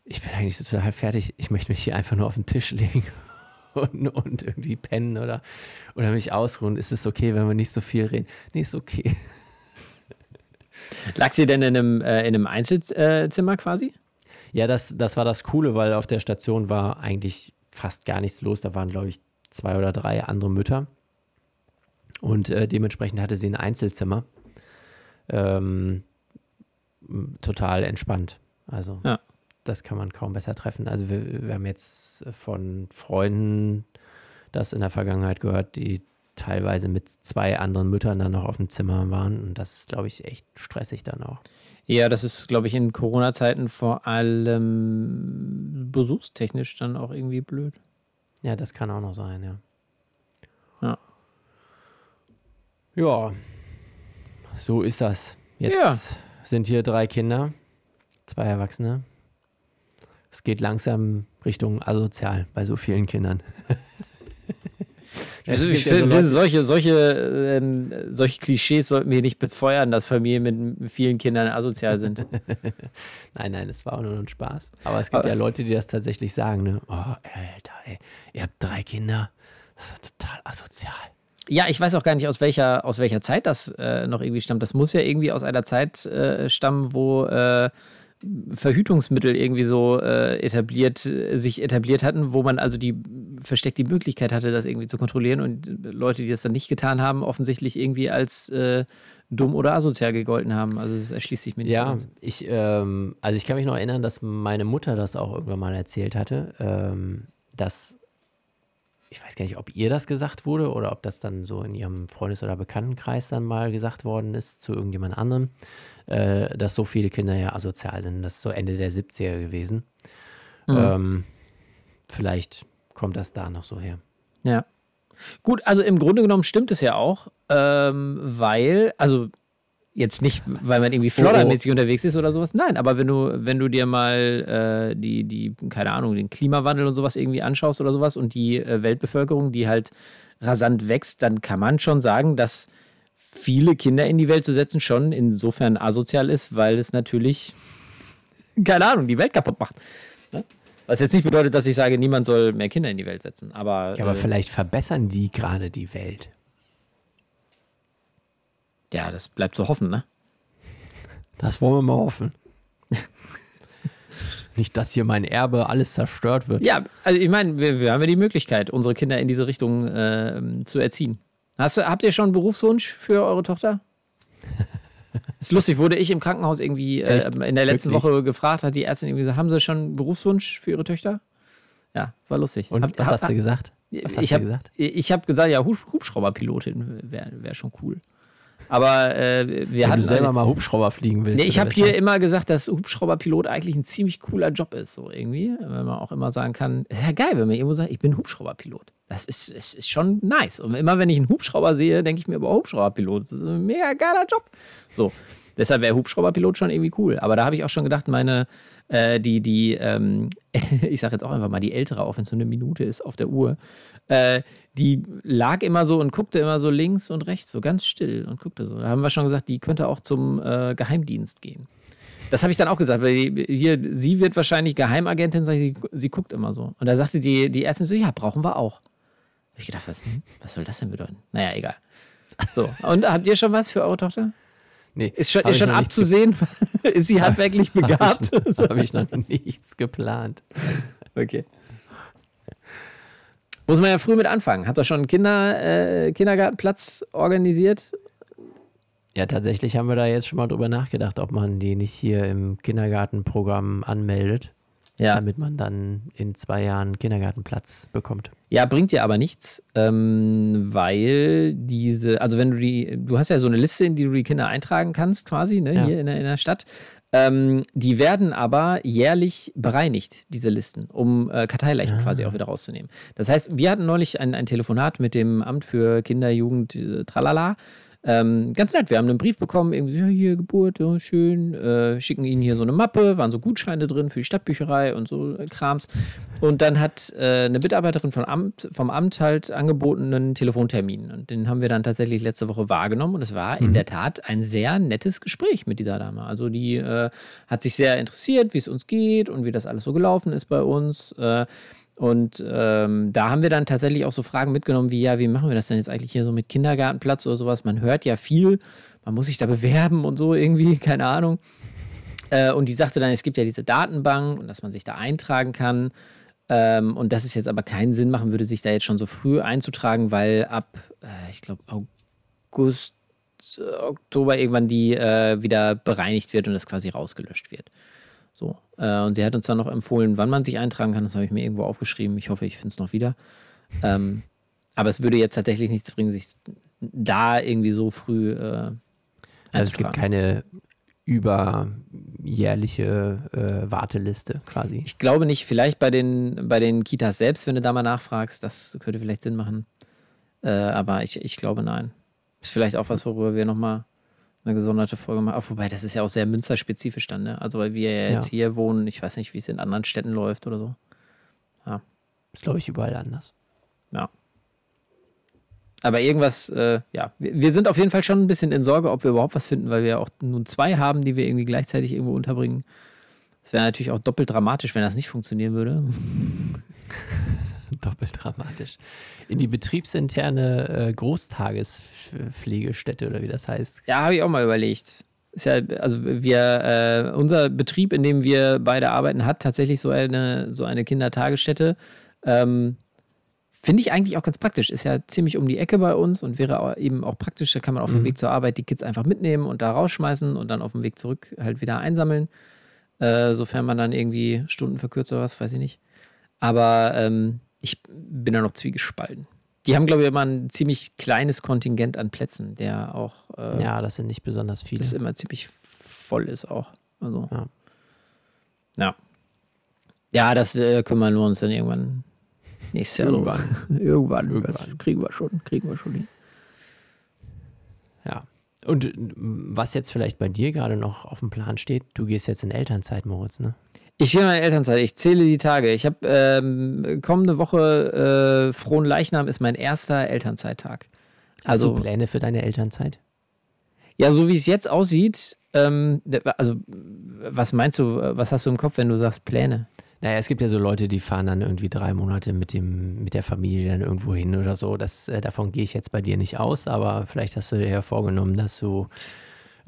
ich bin eigentlich total fertig. Ich möchte mich hier einfach nur auf den Tisch legen und, und irgendwie pennen oder, oder mich ausruhen. Ist es okay, wenn wir nicht so viel reden? Nee, ist okay. Lag sie denn in einem, äh, in einem Einzelzimmer quasi? Ja, das, das war das Coole, weil auf der Station war eigentlich fast gar nichts los. Da waren, glaube ich, zwei oder drei andere Mütter. Und äh, dementsprechend hatte sie ein Einzelzimmer. Ähm, total entspannt. Also, Ja. das kann man kaum besser treffen. Also, wir, wir haben jetzt von Freunden das in der Vergangenheit gehört, die teilweise mit zwei anderen Müttern dann noch auf dem Zimmer waren. Und das ist, glaube ich, echt stressig dann auch. Ja, das ist, glaube ich, in Corona-Zeiten vor allem besuchstechnisch dann auch irgendwie blöd. Ja, das kann auch noch sein, ja. Ja. Ja, so ist das. Jetzt sind hier drei Kinder, zwei Erwachsene. Es geht langsam Richtung asozial bei so vielen Kindern. Also ich ja so finde, Leute- solche, solche, ähm, solche Klischees sollten wir nicht befeuern, dass Familien mit vielen Kindern asozial sind. Nein, nein, es war auch nur ein Spaß. Aber es gibt Aber- ja Leute, die das tatsächlich sagen, ne? Oh, Alter, ey, ihr habt drei Kinder. Das ist total asozial. Ja, ich weiß auch gar nicht, aus welcher, aus welcher Zeit das äh, noch irgendwie stammt. Das muss ja irgendwie aus einer Zeit äh, stammen, wo äh, Verhütungsmittel irgendwie so äh, etabliert, sich etabliert hatten, wo man also die versteckt die Möglichkeit hatte, das irgendwie zu kontrollieren und Leute, die das dann nicht getan haben, offensichtlich irgendwie als äh, dumm oder asozial gegolten haben. Also das erschließt sich mir nicht so Ja, ganz. ich, ähm, also ich kann mich noch erinnern, dass meine Mutter das auch irgendwann mal erzählt hatte, ähm, dass ich weiß gar nicht, ob ihr das gesagt wurde oder ob das dann so in ihrem Freundes- oder Bekanntenkreis dann mal gesagt worden ist zu irgendjemand anderem, äh, dass so viele Kinder ja asozial sind. Das ist so Ende der 70er gewesen. Mhm. Ähm, vielleicht kommt das da noch so her. Ja. Gut, also im Grunde genommen stimmt es ja auch, ähm, weil, also jetzt nicht, weil man irgendwie floddermäßig unterwegs ist oder sowas. Nein, aber wenn du, wenn du dir mal äh, die, die, keine Ahnung, den Klimawandel und sowas irgendwie anschaust oder sowas und die äh, Weltbevölkerung, die halt rasant wächst, dann kann man schon sagen, dass viele Kinder in die Welt zu setzen schon insofern asozial ist, weil es natürlich, keine Ahnung, die Welt kaputt macht. Ne? Was jetzt nicht bedeutet, dass ich sage, niemand soll mehr Kinder in die Welt setzen. Aber, Ja, aber äh, vielleicht verbessern die gerade die Welt. Ja, das bleibt zu hoffen, ne? Das wollen wir mal hoffen. Nicht, dass hier mein Erbe alles zerstört wird. Ja, also ich meine, wir, wir haben ja die Möglichkeit, unsere Kinder in diese Richtung ähm, zu erziehen. Hast du, habt ihr schon einen Berufswunsch für eure Tochter? ist lustig, wurde ich im Krankenhaus irgendwie äh, in der letzten Wirklich? Woche gefragt, hat die Ärztin irgendwie gesagt, haben sie schon einen Berufswunsch für ihre Töchter? Ja, war lustig. Und Hab- was hab- hast du gesagt? Was hast ich du habe gesagt? ich hab gesagt, ja, Hub- Hubschrauberpilotin wäre wär schon cool. Aber äh, wir Wenn hatten du selber mal Hubschrauber fliegen willst. Nee, ich habe hier immer gesagt, dass Hubschrauberpilot eigentlich ein ziemlich cooler Job ist, so irgendwie. Wenn man auch immer sagen kann, ist ja geil, wenn man irgendwo sagt, ich bin Hubschrauberpilot. Das ist, ist, ist schon nice. Und immer wenn ich einen Hubschrauber sehe, denke ich mir über Hubschrauberpilot. Das ist ein mega geiler Job. So. Deshalb wäre Hubschrauberpilot schon irgendwie cool. Aber da habe ich auch schon gedacht, meine, äh, die, die, ähm, ich sage jetzt auch einfach mal die ältere, auch wenn es nur eine Minute ist auf der Uhr, äh, die lag immer so und guckte immer so links und rechts, so ganz still und guckte so. Da haben wir schon gesagt, die könnte auch zum äh, Geheimdienst gehen. Das habe ich dann auch gesagt, weil die, hier, sie wird wahrscheinlich Geheimagentin, sag ich, sie, sie guckt immer so. Und da sagte die, die Ärztin so, ja, brauchen wir auch. Hab ich gedacht, was, hm, was soll das denn bedeuten? Naja, egal. So, und habt ihr schon was für eure Tochter? Nee, Ist schon, ist schon abzusehen? ist sie handwerklich begabt? Habe ich, hab ich noch nichts geplant. Okay. Muss man ja früh mit anfangen. Habt ihr schon einen Kinder, äh, Kindergartenplatz organisiert? Ja, tatsächlich haben wir da jetzt schon mal drüber nachgedacht, ob man die nicht hier im Kindergartenprogramm anmeldet, Ja. damit man dann in zwei Jahren Kindergartenplatz bekommt. Ja, bringt dir aber nichts, ähm, weil diese, also wenn du die, du hast ja so eine Liste, in die du die Kinder eintragen kannst, quasi, ne, Ja. hier in der, in der Stadt. Ähm, die werden aber jährlich bereinigt, diese Listen, um äh, Karteileichen quasi auch wieder rauszunehmen. Das heißt, wir hatten neulich ein, ein Telefonat mit dem Amt für Kinder, Jugend, äh, tralala. Ähm, ganz nett, wir haben einen Brief bekommen, irgendwie, so, ja, hier Geburt, ja, schön, äh, schicken ihnen hier so eine Mappe, waren so Gutscheine drin für die Stadtbücherei und so äh, Krams. Und dann hat äh, eine Mitarbeiterin vom Amt, vom Amt halt angeboten einen Telefontermin. Und den haben wir dann tatsächlich letzte Woche wahrgenommen. Und es war in der Tat ein sehr nettes Gespräch mit dieser Dame. Also die äh, hat sich sehr interessiert, wie es uns geht und wie das alles so gelaufen ist bei uns. Und ähm, da haben wir dann tatsächlich auch so Fragen mitgenommen, wie, ja, wie machen wir das denn jetzt eigentlich hier so mit Kindergartenplatz oder sowas? Man hört ja viel, man muss sich da bewerben und so irgendwie, keine Ahnung. Äh, und die sagte dann, es gibt ja diese Datenbank und dass man sich da eintragen kann. Ähm, und dass es jetzt aber keinen Sinn machen würde, sich da jetzt schon so früh einzutragen, weil ab, äh, ich glaube, August, Oktober irgendwann die äh, wieder bereinigt wird und das quasi rausgelöscht wird. So. Äh, und sie hat uns dann noch empfohlen, wann man sich eintragen kann. Das habe ich mir irgendwo aufgeschrieben. Ich hoffe, ich finde es noch wieder. Ähm, aber es würde jetzt tatsächlich nichts bringen, sich da irgendwie so früh äh, Also es gibt keine überjährliche äh, Warteliste quasi. Ich glaube nicht, vielleicht bei den, bei den Kitas selbst, wenn du da mal nachfragst, das könnte vielleicht Sinn machen. Äh, aber ich, ich glaube nein. Ist vielleicht auch was, worüber wir nochmal eine gesonderte Folge machen. Auch wobei, das ist ja auch sehr münsterspezifisch dann, ne? Also weil wir ja jetzt Ja. hier wohnen, ich weiß nicht, wie es in anderen Städten läuft oder so. Ist, glaube ich, überall anders. Ja. Aber irgendwas, äh, ja, wir, wir sind auf jeden Fall schon ein bisschen in Sorge, ob wir überhaupt was finden, weil wir auch nun zwei haben, die wir irgendwie gleichzeitig irgendwo unterbringen. Es wäre natürlich auch doppelt dramatisch, wenn das nicht funktionieren würde. Doppelt dramatisch. In die betriebsinterne äh, Großtagespflegestätte oder wie das heißt. Ja, habe ich auch mal überlegt. Ist ja, also wir, äh, unser Betrieb, in dem wir beide arbeiten, hat tatsächlich so eine, so eine Kindertagesstätte. Ähm, Finde ich eigentlich auch ganz praktisch. Ist ja ziemlich um die Ecke bei uns und wäre auch eben auch praktisch. Da kann man auf dem Weg zur Arbeit die Kids einfach mitnehmen und da rausschmeißen und dann auf dem Weg zurück halt wieder einsammeln. Äh, sofern man dann irgendwie Stunden verkürzt oder was, weiß ich nicht. Aber ähm, ich bin da noch zwiegespalten. Die haben, glaube ich, immer ein ziemlich kleines Kontingent an Plätzen, der auch äh, Ja, das sind nicht besonders viele. das immer ziemlich voll ist auch. Also, Ja. ja. Ja, das äh, kümmern wir uns dann irgendwann nächstes Jahr drum. irgendwann. Irgendwann. Das kriegen wir schon, kriegen wir schon hin. Ja. Und äh, was jetzt vielleicht bei dir gerade noch auf dem Plan steht, du gehst jetzt in Elternzeit, Moritz, ne? Ich gehe meine Elternzeit, ich zähle die Tage. Ich habe ähm, kommende Woche äh, Frohen Leichnam ist mein erster Elternzeittag. Hast Also, du Pläne für deine Elternzeit? ja, so wie es jetzt aussieht, ähm, also, was meinst du, was hast du im Kopf, wenn du sagst Pläne? Naja, es gibt ja so Leute, die fahren dann irgendwie drei Monate mit, dem, mit der Familie dann irgendwo hin oder so. Das, äh, davon gehe ich jetzt bei dir nicht aus, aber vielleicht hast du dir ja vorgenommen, dass du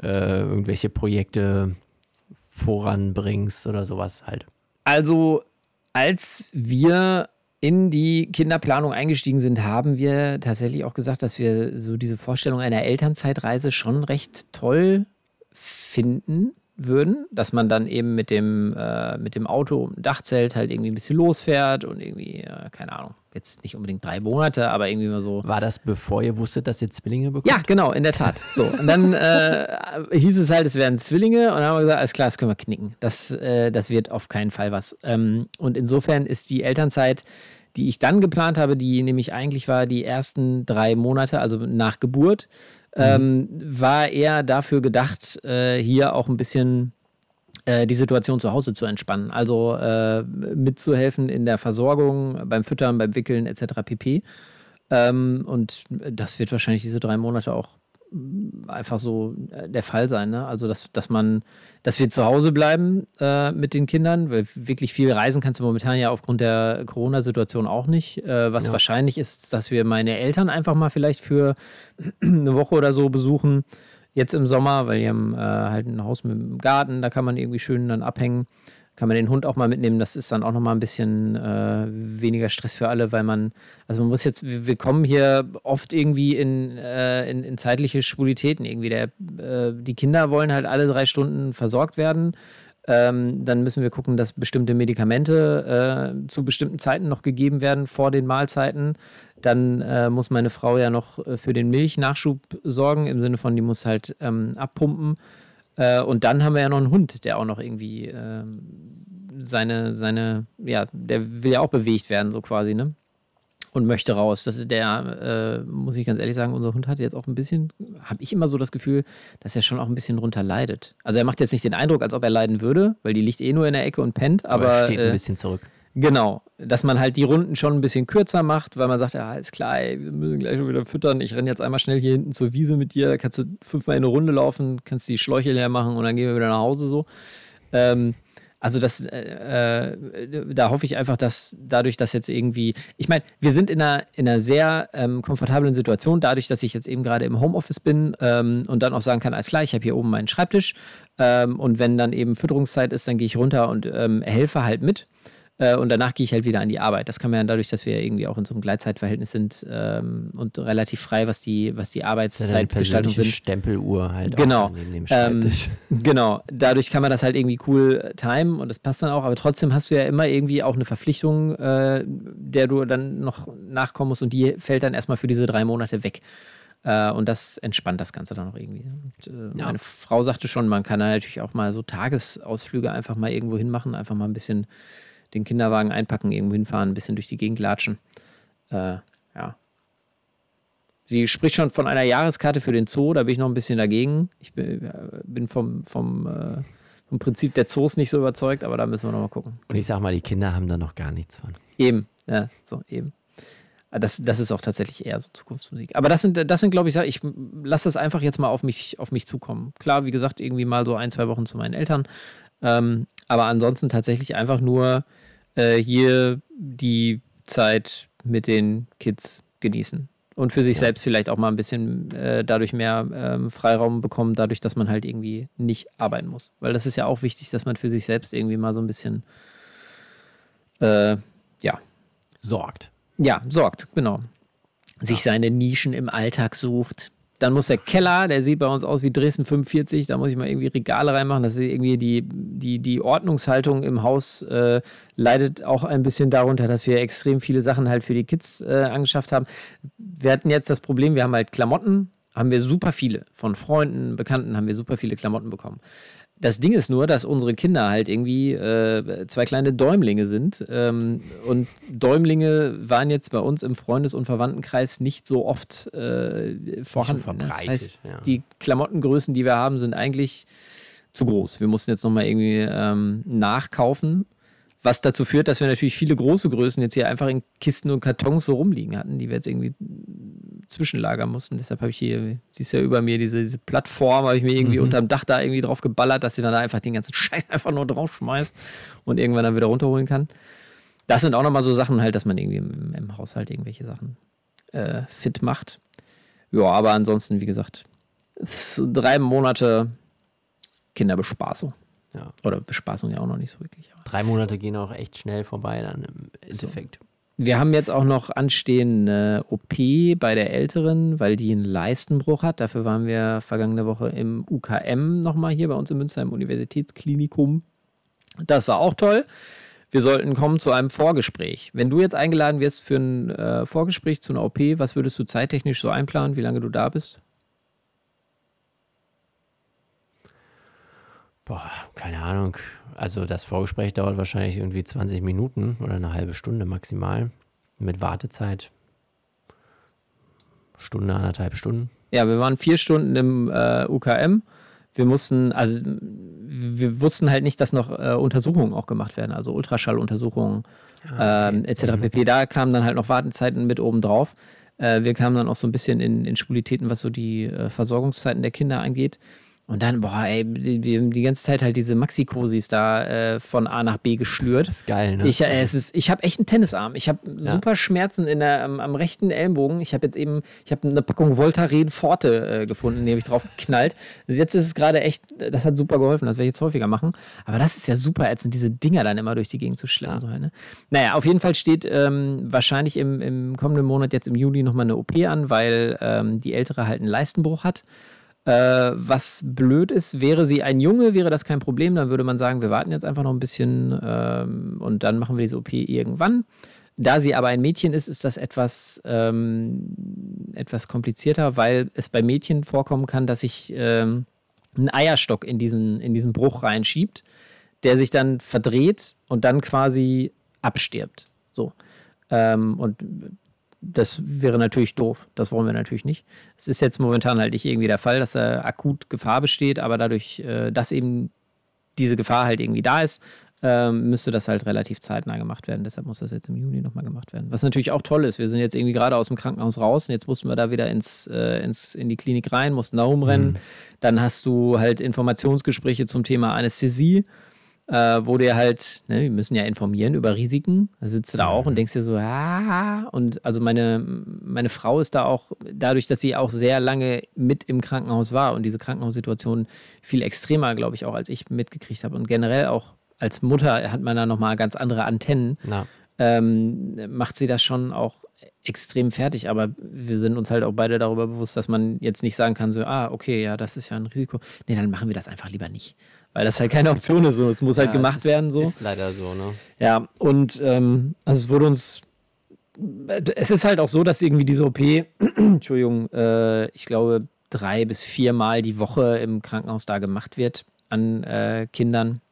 äh, irgendwelche Projekte voranbringst oder sowas halt. Also, als wir in die Kinderplanung eingestiegen sind, haben wir tatsächlich auch gesagt, dass wir so diese Vorstellung einer Elternzeitreise schon recht toll finden würden, dass man dann eben mit dem, äh, mit dem Auto und dem Dachzelt halt irgendwie ein bisschen losfährt und irgendwie, äh, keine Ahnung, jetzt nicht unbedingt drei Monate, aber irgendwie mal so. War das bevor ihr wusstet, dass ihr Zwillinge bekommt? Ja, genau, in der Tat. So, und dann äh, hieß es halt, es wären Zwillinge und dann haben wir gesagt, alles klar, das können wir knicken. Das, äh, das wird auf keinen Fall was. Ähm, und insofern ist die Elternzeit, die ich dann geplant habe, die nämlich eigentlich war die ersten drei Monate, also nach Geburt, ähm, war eher dafür gedacht, äh, hier auch ein bisschen äh, die Situation zu Hause zu entspannen. Also äh, mitzuhelfen in der Versorgung, beim Füttern, beim Wickeln etc. pp. Ähm, und das wird wahrscheinlich diese drei Monate auch mm, einfach so äh, der Fall sein. Ne? Also, dass, dass man, dass wir zu Hause bleiben äh, mit den Kindern, weil wirklich viel reisen kannst du momentan ja aufgrund der Corona-Situation auch nicht. Äh, was ja. wahrscheinlich ist, dass wir meine Eltern einfach mal vielleicht für eine Woche oder so besuchen jetzt im Sommer, weil die haben äh, halt ein Haus mit einem Garten, da kann man irgendwie schön dann abhängen. Kann man den Hund auch mal mitnehmen, das ist dann auch nochmal ein bisschen äh, weniger Stress für alle, weil man, also man muss jetzt, wir kommen hier oft irgendwie in, äh, in, in, zeitliche Schwulitäten irgendwie. Der, äh, die Kinder wollen halt alle drei Stunden versorgt werden. Ähm, dann müssen wir gucken, dass bestimmte Medikamente äh, zu bestimmten Zeiten noch gegeben werden vor den Mahlzeiten. Dann äh, muss meine Frau ja noch äh, für den Milchnachschub sorgen, im Sinne von, die muss halt ähm, abpumpen. Äh, und dann haben wir ja noch einen Hund, der auch noch irgendwie ähm, seine, seine, ja, der will ja auch bewegt werden, so quasi, ne? Und möchte raus. Das ist der, äh, muss ich ganz ehrlich sagen, unser Hund hat jetzt auch ein bisschen, habe ich immer so das Gefühl, dass er schon auch ein bisschen drunter leidet. Also er macht jetzt nicht den Eindruck, als ob er leiden würde, weil die liegt eh nur in der Ecke und pennt, aber, aber er steht ein äh, bisschen zurück. Genau, dass man halt die Runden schon ein bisschen kürzer macht, weil man sagt, ja, ist klar, ey, wir müssen gleich schon wieder füttern. Ich renne jetzt einmal schnell hier hinten zur Wiese mit dir, da kannst du fünfmal in eine Runde laufen, kannst die Schläuche leer machen und dann gehen wir wieder nach Hause so. Ähm, also das, äh, äh, da hoffe ich einfach, dass dadurch, dass jetzt irgendwie, ich meine, wir sind in einer, in einer sehr ähm, komfortablen Situation, dadurch, dass ich jetzt eben gerade im Homeoffice bin ähm, und dann auch sagen kann, alles klar, ich habe hier oben meinen Schreibtisch ähm, und wenn dann eben Fütterungszeit ist, dann gehe ich runter und ähm, helfe halt mit. Äh, und danach gehe ich halt wieder an die Arbeit. Das kann man ja dadurch, dass wir irgendwie auch in so einem Gleitzeitverhältnis sind ähm, und relativ frei, was die, was die Arbeitszeitgestaltung sind. Stempeluhr halt genau. neben dem ähm, genau. Dadurch kann man das halt irgendwie cool timen und das passt dann auch. Aber trotzdem hast du ja immer irgendwie auch eine Verpflichtung, äh, der du dann noch nachkommen musst und die fällt dann erstmal für diese drei Monate weg. Uh, und das entspannt das Ganze dann auch irgendwie. Und, äh, ja. Meine Frau sagte schon, man kann da natürlich auch mal so Tagesausflüge einfach mal irgendwo hinmachen, einfach mal ein bisschen den Kinderwagen einpacken, irgendwo hinfahren, ein bisschen durch die Gegend latschen. Äh, ja. Sie spricht schon von einer Jahreskarte für den Zoo, da bin ich noch ein bisschen dagegen. Ich bin, bin vom, vom, äh, vom Prinzip der Zoos nicht so überzeugt, aber da müssen wir noch mal gucken. Und ich sag mal, die Kinder haben da noch gar nichts von. Eben, ja, so, eben. Das, das ist auch tatsächlich eher so Zukunftsmusik. Aber das sind, das sind glaube ich, ich lasse das einfach jetzt mal auf mich, auf mich zukommen. Klar, wie gesagt, irgendwie mal so ein, zwei Wochen zu meinen Eltern. Ähm, aber ansonsten tatsächlich einfach nur äh, hier die Zeit mit den Kids genießen. Und für sich ja. selbst vielleicht auch mal ein bisschen äh, dadurch mehr ähm, Freiraum bekommen, dadurch, dass man halt irgendwie nicht arbeiten muss. Weil das ist ja auch wichtig, dass man für sich selbst irgendwie mal so ein bisschen, äh, ja. Sorgt. Ja, sorgt, genau. Sich ja. seine Nischen im Alltag sucht. Dann muss der Keller, der sieht bei uns aus wie Dresden 45, da muss ich mal irgendwie Regale reinmachen. Das ist irgendwie die, die, die Ordnungshaltung im Haus äh, leidet auch ein bisschen darunter, dass wir extrem viele Sachen halt für die Kids äh, angeschafft haben. Wir hatten jetzt das Problem, wir haben halt Klamotten, haben wir super viele. Von Freunden, Bekannten haben wir super viele Klamotten bekommen. Das Ding ist nur, dass unsere Kinder halt irgendwie äh, zwei kleine Däumlinge sind. Ähm, und Däumlinge waren jetzt bei uns im Freundes- und Verwandtenkreis nicht so oft äh, vorhanden. Das heißt, ja. die Klamottengrößen, die wir haben, sind eigentlich zu groß. Wir mussten jetzt nochmal irgendwie ähm, nachkaufen was dazu führt, dass wir natürlich viele große Größen jetzt hier einfach in Kisten und Kartons so rumliegen hatten, die wir jetzt irgendwie zwischenlagern mussten. Deshalb habe ich hier, siehst du ja über mir, diese, diese Plattform, habe ich mir irgendwie mhm. unterm Dach da irgendwie drauf geballert, dass sie dann da einfach den ganzen Scheiß einfach nur draufschmeißt und irgendwann dann wieder runterholen kann. Das sind auch nochmal so Sachen halt, dass man irgendwie im, im Haushalt irgendwelche Sachen äh, fit macht. Ja, aber ansonsten, wie gesagt, drei Monate Kinderbespaßung. Ja. Oder Bespaßung ja auch noch nicht so wirklich. Drei Monate gehen auch echt schnell vorbei dann im Endeffekt. So. Wir haben jetzt auch noch anstehende OP bei der Älteren, weil die einen Leistenbruch hat. Dafür waren wir vergangene Woche im UKM nochmal hier bei uns in Münster im Universitätsklinikum. Das war auch toll. wir sollten kommen zu einem Vorgespräch. Wenn du jetzt eingeladen wirst für ein äh, Vorgespräch zu einer OP, was würdest du zeittechnisch so einplanen, wie lange du da bist? Boah, keine Ahnung. Also das Vorgespräch dauert wahrscheinlich irgendwie 20 Minuten oder eine halbe Stunde maximal. Mit Wartezeit. Stunde, anderthalb Stunden. Ja, wir waren vier Stunden im äh, UKM. Wir mussten, also wir wussten halt nicht, dass noch äh, Untersuchungen auch gemacht werden, also Ultraschalluntersuchungen ah, okay. ähm, etc. Mhm. pp. Da kamen dann halt noch Wartezeiten mit oben drauf. Äh, wir kamen dann auch so ein bisschen in, in Schwulitäten, was so die äh, Versorgungszeiten der Kinder angeht. Und dann, boah, ey, wir haben die ganze Zeit halt diese Maxi-Cosis da äh, von A nach B geschlürt. Das ist geil, ne? Ich, äh, ich habe echt einen Tennisarm. Ich habe ja. super Schmerzen in der, am, am rechten Ellenbogen. Ich habe jetzt eben, ich habe eine Packung Voltaren Forte äh, gefunden, die habe ich drauf geknallt. Jetzt ist es gerade echt, das hat super geholfen. Das werde ich jetzt häufiger machen. Aber das ist ja super ätzend, diese Dinger dann immer durch die Gegend zu schleppen. Ja. So halt, ne? Naja, auf jeden Fall steht ähm, wahrscheinlich im, im kommenden Monat, jetzt im Juli, nochmal eine OP an, weil ähm, die Ältere halt einen Leistenbruch hat. Äh, was blöd ist, wäre sie ein Junge, wäre das kein Problem. Dann würde man sagen, wir warten jetzt einfach noch ein bisschen ähm, und dann machen wir diese OP irgendwann. Da sie aber ein Mädchen ist, ist das etwas, ähm, etwas komplizierter, weil es bei Mädchen vorkommen kann, dass sich ähm, ein Eierstock in diesen, in diesen Bruch reinschiebt, der sich dann verdreht und dann quasi abstirbt. So. Ähm, und das wäre natürlich doof. Das wollen wir natürlich nicht. Es ist jetzt momentan halt nicht irgendwie der Fall, dass da akut Gefahr besteht, aber dadurch, äh, dass eben diese Gefahr halt irgendwie da ist, ähm, müsste das halt relativ zeitnah gemacht werden. Deshalb muss das jetzt im Juni nochmal gemacht werden. Was natürlich auch toll ist. Wir sind jetzt irgendwie gerade aus dem Krankenhaus raus und jetzt mussten wir da wieder ins, äh, ins, in die Klinik rein, mussten da rumrennen. Mhm. Dann hast du halt Informationsgespräche zum Thema Anästhesie äh, wo dir halt, ne, wir müssen ja informieren über Risiken. Da sitzt du da auch und denkst dir so, ah, und also meine, meine Frau ist da auch, dadurch, dass sie auch sehr lange mit im Krankenhaus war und diese Krankenhaussituation viel extremer, glaube ich, auch als ich mitgekriegt habe. Und generell auch als Mutter hat man da nochmal ganz andere Antennen. Ähm, macht sie das schon auch extrem fertig, aber wir sind uns halt auch beide darüber bewusst, dass man jetzt nicht sagen kann, so, ah, okay, ja, das ist ja ein Risiko. Nee, dann machen wir das einfach lieber nicht weil das halt keine Option ist. So. Es muss halt ja, gemacht ist, werden. So. Ist leider so, ne? Ja, und ähm, also es wurde uns. Es ist halt auch so, dass irgendwie diese OP, Entschuldigung, äh, ich glaube, drei bis viermal die Woche im Krankenhaus da gemacht wird an äh, Kindern.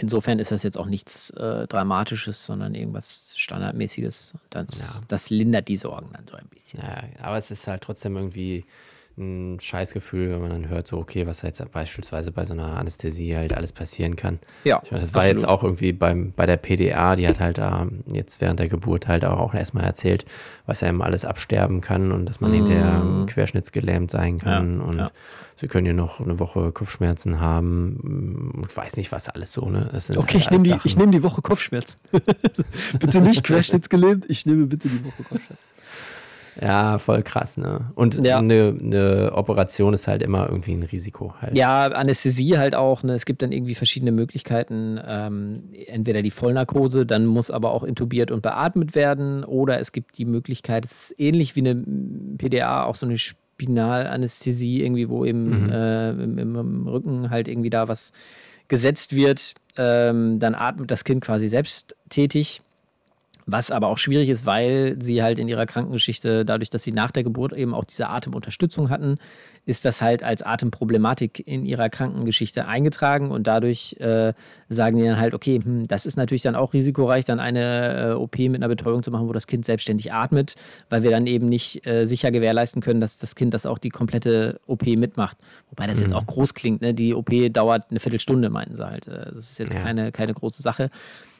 Insofern ist das jetzt auch nichts äh, Dramatisches, sondern irgendwas Standardmäßiges. Und das, ja. das lindert die Sorgen dann so ein bisschen. Ja, aber es ist halt trotzdem irgendwie ein Scheißgefühl, wenn man dann hört, so, okay, was jetzt beispielsweise bei so einer Anästhesie halt alles passieren kann. Ja. Ich meine, das war absolut. jetzt auch irgendwie beim, bei der PDA, die hat halt da jetzt während der Geburt halt auch erstmal erzählt, was eben alles absterben kann und dass man mm. hinterher querschnittsgelähmt sein kann. Ja, und ja. Sie können ja noch eine Woche Kopfschmerzen haben. Ich weiß nicht, was alles so, ne? okay, ich nehme die, nehm die Woche Kopfschmerzen. bitte nicht querschnittsgelähmt, ich nehme bitte die Woche Kopfschmerzen. Ja, voll krass, ne? Und ja. eine, eine, Operation ist halt immer irgendwie ein Risiko halt. Ja, Anästhesie halt auch, ne? Es gibt dann irgendwie verschiedene Möglichkeiten. Ähm, entweder die Vollnarkose, dann muss aber auch intubiert und beatmet werden, oder es gibt die Möglichkeit, es ist ähnlich wie eine PDA, auch so eine Spinalanästhesie, irgendwie, wo eben mhm. äh, im, im, Rücken halt irgendwie da was gesetzt wird. Ähm, dann atmet das Kind quasi selbst tätig. Was aber auch schwierig ist, weil sie halt in ihrer Krankengeschichte, dadurch, dass sie nach der Geburt eben auch diese Atemunterstützung hatten, ist das halt als Atemproblematik in ihrer Krankengeschichte eingetragen und dadurch äh, sagen die dann halt, okay, hm, das ist natürlich dann auch risikoreich, dann eine äh, OP mit einer Betäubung zu machen, wo das Kind selbstständig atmet, weil wir dann eben nicht äh, sicher gewährleisten können, dass das Kind das auch die komplette OP mitmacht. Wobei das mhm. jetzt auch groß klingt, ne? die OP dauert eine Viertelstunde, meinten sie halt. Äh, das ist jetzt ja. keine, keine große Sache.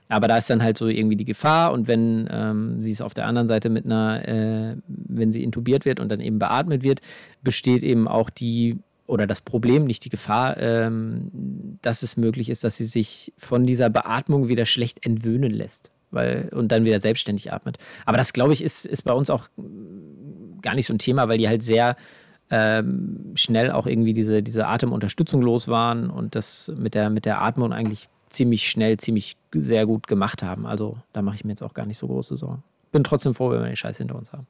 Aber da ist dann halt so irgendwie die Gefahr und wenn ähm, sie es auf der anderen Seite mit einer, äh, wenn sie intubiert wird und dann eben beatmet wird, besteht eben auch die oder das Problem, nicht die Gefahr, ähm, dass es möglich ist, dass sie sich von dieser Beatmung wieder schlecht entwöhnen lässt weil, und dann wieder selbstständig atmet. Aber das, glaube ich, ist, ist bei uns auch gar nicht so ein Thema, weil die halt sehr ähm, schnell auch irgendwie diese, diese Atemunterstützung los waren und das mit der, mit der Atmung eigentlich ziemlich schnell, ziemlich sehr gut gemacht haben. Also da mache ich mir jetzt auch gar nicht so große Sorgen. Bin trotzdem froh, wenn wir den Scheiß hinter uns haben.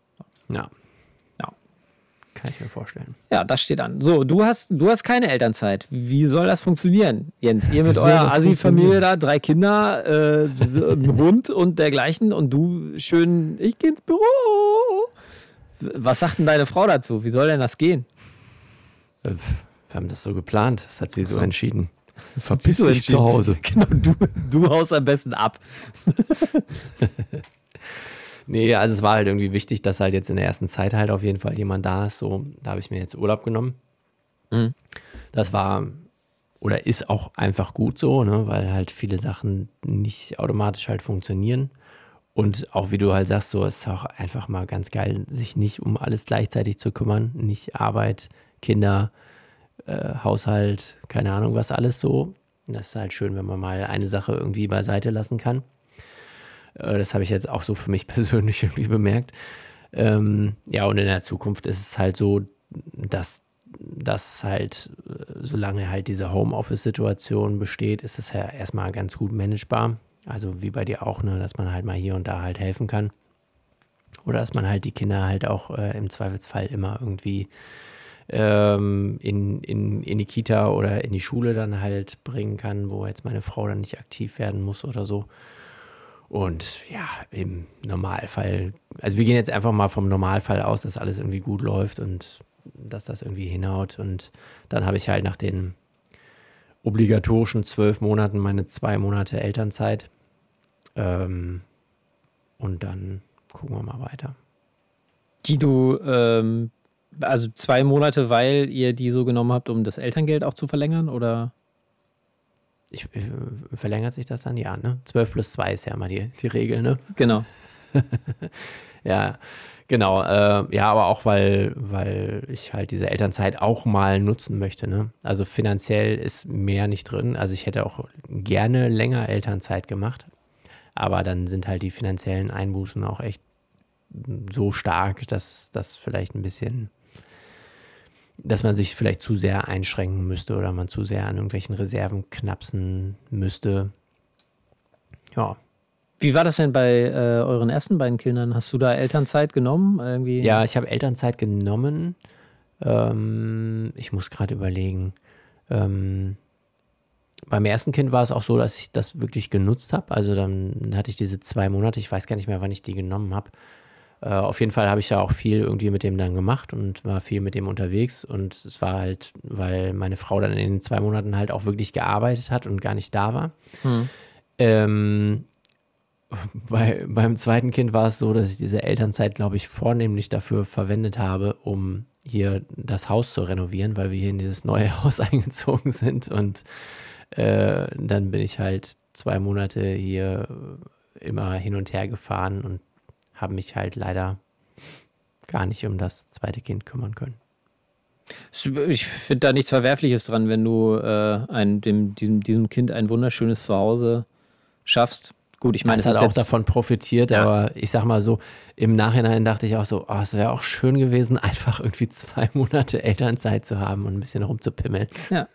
Ja. Ja. Kann ich mir vorstellen. Ja, das steht an. So, du hast, du hast keine Elternzeit. Wie soll das funktionieren, Jens? Ihr mit eurer das Assi-Familie da, drei Kinder, äh, ein Hund und dergleichen und du schön, ich geh ins Büro. Was sagt denn deine Frau dazu? Wie soll denn das gehen? Äh, Wir haben das so geplant. Das hat sie so, so. entschieden. Das Verpiss sie so dich zu Hause. Genau, du, du haust am besten ab. Nee, also es war halt irgendwie wichtig, dass halt jetzt in der ersten Zeit halt auf jeden Fall jemand da ist. So, da habe ich mir jetzt Urlaub genommen. Mhm. Das war oder ist auch einfach gut so, ne, weil halt viele Sachen nicht automatisch halt funktionieren. Und auch wie du halt sagst, so ist auch einfach mal ganz geil, sich nicht um alles gleichzeitig zu kümmern. Nicht Arbeit, Kinder, äh, Haushalt, keine Ahnung was alles so. Das ist halt schön, wenn man mal eine Sache irgendwie beiseite lassen kann. Äh, Das habe ich jetzt auch so für mich persönlich irgendwie bemerkt. Ähm, ja, und in der Zukunft ist es halt so, dass dass halt, äh, solange halt diese Homeoffice-Situation besteht, ist es ja erstmal ganz gut managebar. Also wie bei dir auch, ne, dass man halt mal hier und da halt helfen kann. Oder dass man halt die Kinder halt auch äh, im Zweifelsfall immer irgendwie ähm, in, in, in die Kita oder in die Schule dann halt bringen kann, wo jetzt meine Frau dann nicht aktiv werden muss oder so. Und ja, im Normalfall, also wir gehen jetzt einfach mal vom Normalfall aus, dass alles irgendwie gut läuft und dass das irgendwie hinhaut. Und dann habe ich halt nach den obligatorischen zwölf Monaten meine zwei Monate Elternzeit. Ähm, und dann gucken wir mal weiter. Die du, ähm, also zwei Monate, weil ihr die so genommen habt, um das Elterngeld auch zu verlängern, oder? Ich, äh, verlängert sich das dann? Ja, ne? 12 plus 2 ist ja immer die, die Regel, ne? Genau. Ja, genau. Äh, ja, aber auch, weil, weil ich halt diese Elternzeit auch mal nutzen möchte. Ne? Also finanziell ist mehr nicht drin. Also ich hätte auch gerne länger Elternzeit gemacht. Aber dann sind halt die finanziellen Einbußen auch echt so stark, dass das vielleicht ein bisschen, dass man sich vielleicht zu sehr einschränken müsste oder man zu sehr an irgendwelchen Reserven knapsen müsste. Ja, Wie war das denn bei äh, euren ersten beiden Kindern? Hast du da Elternzeit genommen? Irgendwie? Ja, ich habe Elternzeit genommen. Ähm, ich muss gerade überlegen. Ähm, beim ersten Kind war es auch so, dass ich das wirklich genutzt habe. Also dann hatte ich diese zwei Monate. Ich weiß gar nicht mehr, wann ich die genommen habe. Äh, auf jeden Fall habe ich ja auch viel irgendwie mit dem dann gemacht und war viel mit dem unterwegs. Und es war halt, weil meine Frau dann in den zwei Monaten halt auch wirklich gearbeitet hat und gar nicht da war. Hm. Ähm, bei, beim zweiten Kind war es so, dass ich diese Elternzeit, glaube ich, vornehmlich dafür verwendet habe, um hier das Haus zu renovieren, weil wir hier in dieses neue Haus eingezogen sind. Und äh, dann bin ich halt zwei Monate hier immer hin und her gefahren und habe mich halt leider gar nicht um das zweite Kind kümmern können. Ich finde da nichts Verwerfliches dran, wenn du äh, ein, dem, diesem, diesem Kind ein wunderschönes Zuhause schaffst. Gut, ich meine, es hat auch davon profitiert, Ja. aber ich sag mal so, im Nachhinein dachte ich auch so, oh, es wäre auch schön gewesen, einfach irgendwie zwei Monate Elternzeit zu haben und ein bisschen rumzupimmeln. Ja,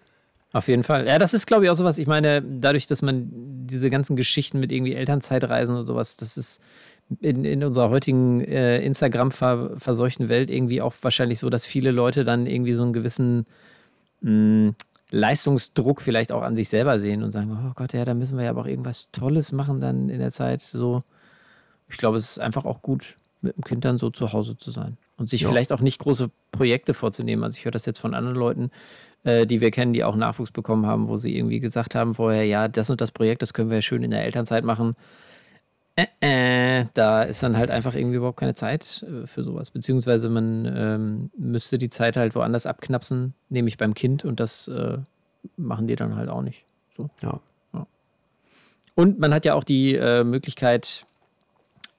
auf jeden Fall. Ja, das ist, glaube ich, auch sowas. Ich meine, dadurch, dass man diese ganzen Geschichten mit irgendwie Elternzeitreisen und sowas, das ist in, in unserer heutigen äh, Instagram-verseuchten Welt irgendwie auch wahrscheinlich so, dass viele Leute dann irgendwie so einen gewissen mh, Leistungsdruck vielleicht auch an sich selber sehen und sagen, oh Gott, ja, da müssen wir ja aber auch irgendwas Tolles machen dann in der Zeit. So, ich glaube, es ist einfach auch gut, mit dem Kind dann so zu Hause zu sein und sich Ja. vielleicht auch nicht große Projekte vorzunehmen. Also ich höre das jetzt von anderen Leuten, äh, die wir kennen, die auch Nachwuchs bekommen haben, wo sie irgendwie gesagt haben vorher, ja, das und das Projekt, das können wir ja schön in der Elternzeit machen. Äh, äh, da ist dann halt einfach irgendwie überhaupt keine Zeit äh, für sowas. Beziehungsweise man ähm, müsste die Zeit halt woanders abknapsen, nämlich beim Kind und das äh, machen die dann halt auch nicht. So. Ja. Und man hat ja auch die äh, Möglichkeit,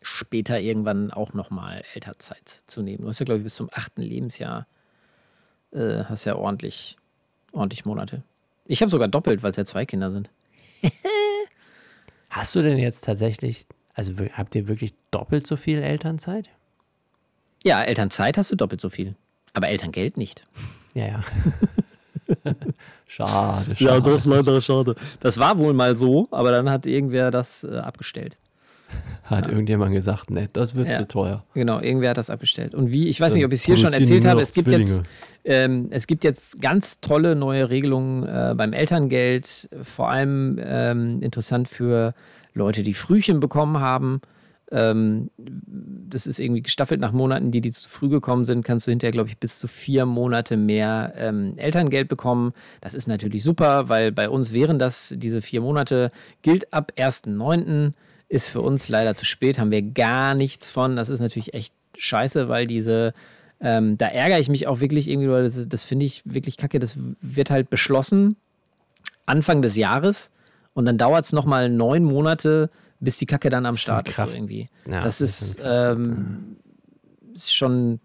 später irgendwann auch nochmal Elternzeit zu nehmen. Du hast ja, glaube ich, bis zum achten Lebensjahr äh, hast ja ordentlich, ordentlich Monate. Ich habe sogar doppelt, weil es ja zwei Kinder sind. Hast du denn jetzt tatsächlich, also habt ihr wirklich doppelt so viel Elternzeit? Ja, Elternzeit hast du doppelt so viel. Aber Elterngeld nicht. Ja, ja. schade, schade. ist leider schade. Das war wohl mal so, aber dann hat irgendwer das äh, abgestellt. Hat irgendjemand gesagt, ne, das wird Ja. zu teuer. Genau, irgendwer hat das abbestellt. Und wie, ich weiß Dann nicht, ob ich es hier schon erzählt habe, es gibt, jetzt, ähm, es gibt jetzt ganz tolle neue Regelungen äh, beim Elterngeld, vor allem ähm, interessant für Leute, die Frühchen bekommen haben. Ähm, das ist irgendwie gestaffelt nach Monaten, die, die zu früh gekommen sind, kannst du hinterher, glaube ich, bis zu vier Monate mehr ähm, Elterngeld bekommen. Das ist natürlich super, weil bei uns wären das diese vier Monate, gilt ab 1.9. Ist für uns leider zu spät, haben wir gar nichts von. Das ist natürlich echt scheiße, weil diese, ähm, da ärgere ich mich auch wirklich irgendwie, weil das, das finde ich wirklich kacke. Das wird halt beschlossen Anfang des Jahres und dann dauert es nochmal neun Monate, bis die Kacke dann am Start ist, so irgendwie. Ja, das das ist, ähm, ist schon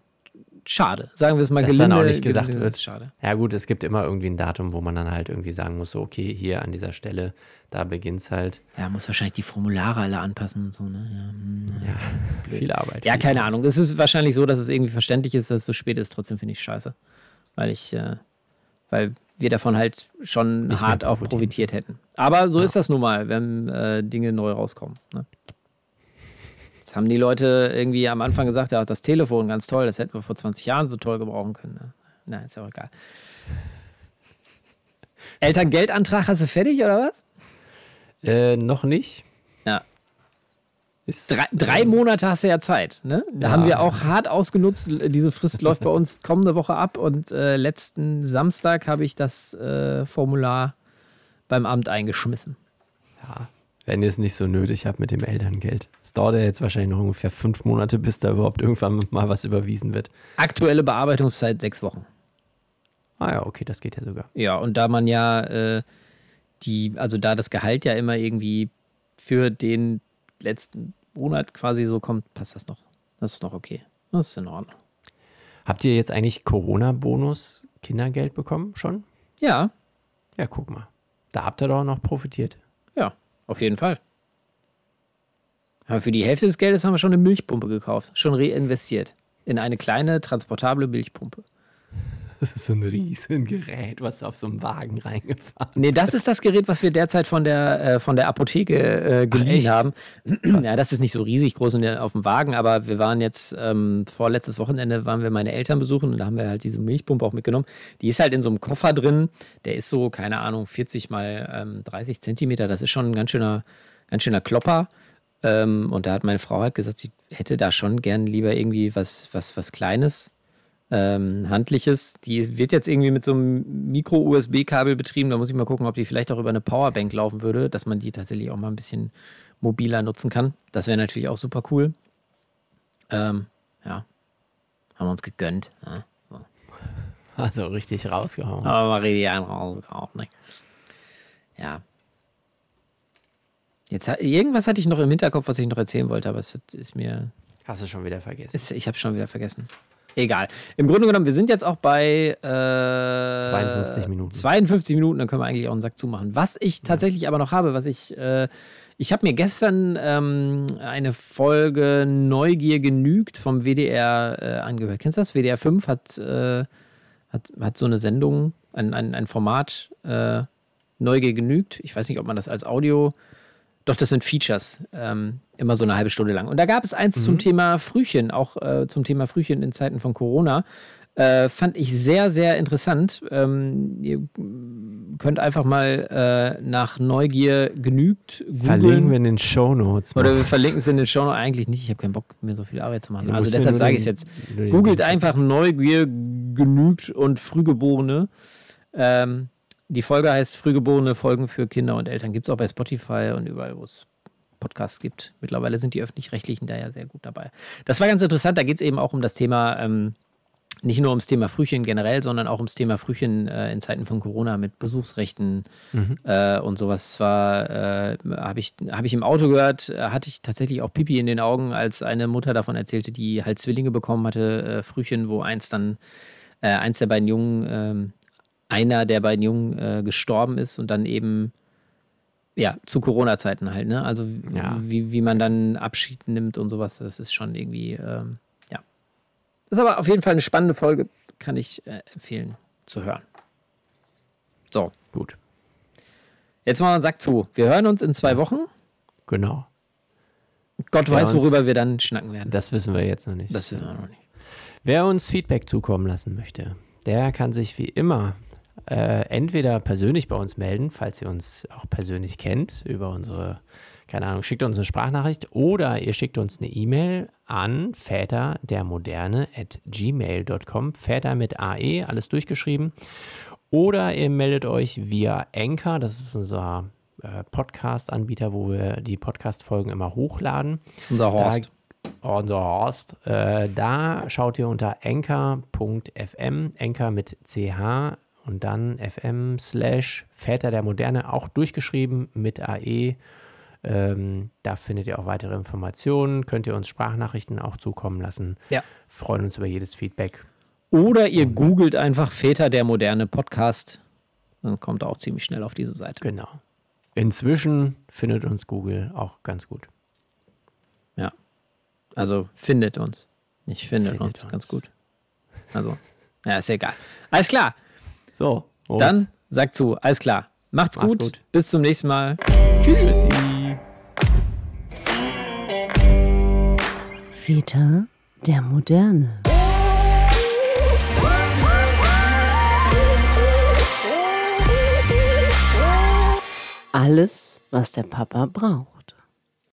schade. Sagen wir es mal Dass gelinde. dann auch nicht gesagt wird. Schade. Ja gut, es gibt immer irgendwie ein Datum, wo man dann halt irgendwie sagen muss, so, okay, hier an dieser Stelle, da beginnt es halt. Ja, muss wahrscheinlich die Formulare alle anpassen und so, ne? Ja, hm, Ja, viel Arbeit. ja viel keine Arbeit. Ahnung. Es ist wahrscheinlich so, dass es irgendwie verständlich ist, dass es so spät ist. Trotzdem finde ich scheiße. Weil ich, äh, weil wir davon halt schon Nicht hart auch profitiert hätten. Aber so Ja. ist das nun mal, wenn äh, Dinge neu rauskommen. Ne? Jetzt haben die Leute irgendwie am Anfang gesagt, ja, das Telefon ganz toll, das hätten wir vor 20 Jahren so toll gebrauchen können. Ne? Na, ist ja auch egal. Elterngeldantrag hast du fertig oder was? Äh, noch nicht. Ja. Drei, drei Monate hast du ja Zeit. Ne? Da Ja. haben wir auch hart ausgenutzt. Diese Frist läuft bei uns kommende Woche ab und äh, letzten Samstag habe ich das äh, Formular beim Amt eingeschmissen. Ja, wenn ihr es nicht so nötig habt mit dem Elterngeld. Es dauert ja jetzt wahrscheinlich noch ungefähr fünf Monate, bis da überhaupt irgendwann mal was überwiesen wird. Aktuelle Bearbeitungszeit sechs Wochen. Ah ja, okay, das geht ja sogar. Ja, und da man ja äh, die, also da das Gehalt ja immer irgendwie für den letzten Monat quasi so kommt, passt das noch. Das ist noch okay. Das ist in Ordnung. Habt ihr jetzt eigentlich Corona-Bonus Kindergeld bekommen schon? Ja, Ja, guck mal. Da habt ihr doch noch profitiert. ja, auf jeden Fall. Aber für die Hälfte des Geldes haben wir schon eine Milchpumpe gekauft, schon reinvestiert. In eine kleine, transportable Milchpumpe. Das ist so ein Riesengerät, was auf so einem Wagen reingefahren Nee, das ist das Gerät, was wir derzeit von der, äh, von der Apotheke äh, geliehen echt? haben. ja, das ist nicht so riesig groß und auf dem Wagen, aber wir waren jetzt, ähm, vorletztes Wochenende waren wir meine Eltern besuchen und da haben wir halt diese Milchpumpe auch mitgenommen. Die ist halt in so einem Koffer drin, der ist so, keine Ahnung, 40 mal ähm, 30 Zentimeter. Das ist schon ein ganz schöner, ganz schöner Klopper. Ähm, und da hat meine Frau halt gesagt, sie hätte da schon gern lieber irgendwie was, was, was Kleines ähm, handliches. Die wird jetzt irgendwie mit so einem Micro-USB-Kabel betrieben. Da muss ich mal gucken, ob die vielleicht auch über eine Powerbank laufen würde, dass man die tatsächlich auch mal ein bisschen mobiler nutzen kann. Das wäre natürlich auch super cool. Ähm, ja, haben wir uns gegönnt. Ne? So. Also richtig rausgehauen. Aber mal richtig einen rausgehauen. Ne? Ja. Jetzt, irgendwas hatte ich noch im Hinterkopf, was ich noch erzählen wollte, aber es ist mir Hast du schon wieder vergessen. Ist, ich habe schon wieder vergessen. Egal. Im Grunde genommen, wir sind jetzt auch bei äh, 52 Minuten. 52 Minuten, dann können wir eigentlich auch einen Sack zumachen. Was ich tatsächlich aber noch habe, was ich, äh, ich habe mir gestern ähm, eine Folge Neugier genügt vom WDR äh, angehört. Kennst du das? WDR 5 hat, äh, hat, hat so eine Sendung, ein, ein, ein Format äh, Neugier genügt. Ich weiß nicht, ob man das als Audio doch, das sind Features, ähm, immer so eine halbe Stunde lang. Und da gab es eins zum Thema Frühchen, auch äh, zum Thema Frühchen in Zeiten von Corona. Äh, fand ich sehr, sehr interessant. Ähm, ihr könnt einfach mal äh, nach Neugier genügt googeln. Verlinken wir in den Shownotes. Oder wir verlinken es in den Show eigentlich nicht. Ich habe keinen Bock, mir so viel Arbeit zu machen. Du Also deshalb sage ich es jetzt. Googelt einfach Neugier genügt und Frühgeborene. Ähm, die Folge heißt Frühgeborene Folgen für Kinder und Eltern. Gibt es auch bei Spotify und überall, wo es Podcasts gibt. Mittlerweile sind die öffentlich-rechtlichen da ja sehr gut dabei. Das war ganz interessant. Da geht es eben auch um das Thema, ähm, nicht nur ums Thema Frühchen generell, sondern auch ums Thema Frühchen äh, in Zeiten von Corona mit Besuchsrechten äh, und sowas. Zwar äh, habe ich, hab ich im Auto gehört, äh, hatte ich tatsächlich auch Pipi in den Augen, als eine Mutter davon erzählte, die halt Zwillinge bekommen hatte, äh, Frühchen, wo eins dann, äh, eins der beiden Jungen, ähm, einer der beiden Jungen äh, gestorben ist und dann eben ja, zu Corona-Zeiten halt, ne? Also Ja. wie, wie man dann Abschied nimmt und sowas, das ist schon irgendwie, ähm, ja. Das ist aber auf jeden Fall eine spannende Folge, kann ich äh, empfehlen zu hören. So, Gut, jetzt machen wir einen Sack zu. Wir hören uns in zwei Wochen. genau. Gott Wer weiß, uns- worüber wir dann schnacken werden. Das wissen wir jetzt noch nicht. Das wissen wir noch nicht. Wer uns Feedback zukommen lassen möchte, der kann sich wie immer äh, entweder persönlich bei uns melden, falls ihr uns auch persönlich kennt, über unsere, keine Ahnung, schickt uns eine Sprachnachricht oder ihr schickt uns eine E-Mail an väter der Moderne at gmail.com. Väter mit AE, alles durchgeschrieben. Oder ihr meldet euch via Anchor, das ist unser äh, Podcast-Anbieter, wo wir die Podcast-Folgen immer hochladen. Das ist unser Horst. Da, unser Horst. Äh, da schaut ihr unter anchor.fm, Anchor mit CH und dann FM slash Väter der Moderne, auch durchgeschrieben mit AE. Ähm, da findet ihr auch weitere Informationen. Könnt ihr uns Sprachnachrichten auch zukommen lassen. Ja. Freuen uns über jedes Feedback. Oder ihr googelt einfach Väter der moderne Podcast. Dann kommt auch ziemlich schnell auf diese Seite. Genau. Inzwischen findet uns Google auch ganz gut. Ja. Also findet uns. Nicht findet, Findet uns. uns. Ganz gut. Also, ja, ist ja egal. Alles klar. So, Moritz. Dann sagt zu. Alles klar. Macht's, Macht's gut. gut. Bis zum nächsten Mal. Tschüssi. Väter der Moderne. Alles, was der Papa braucht.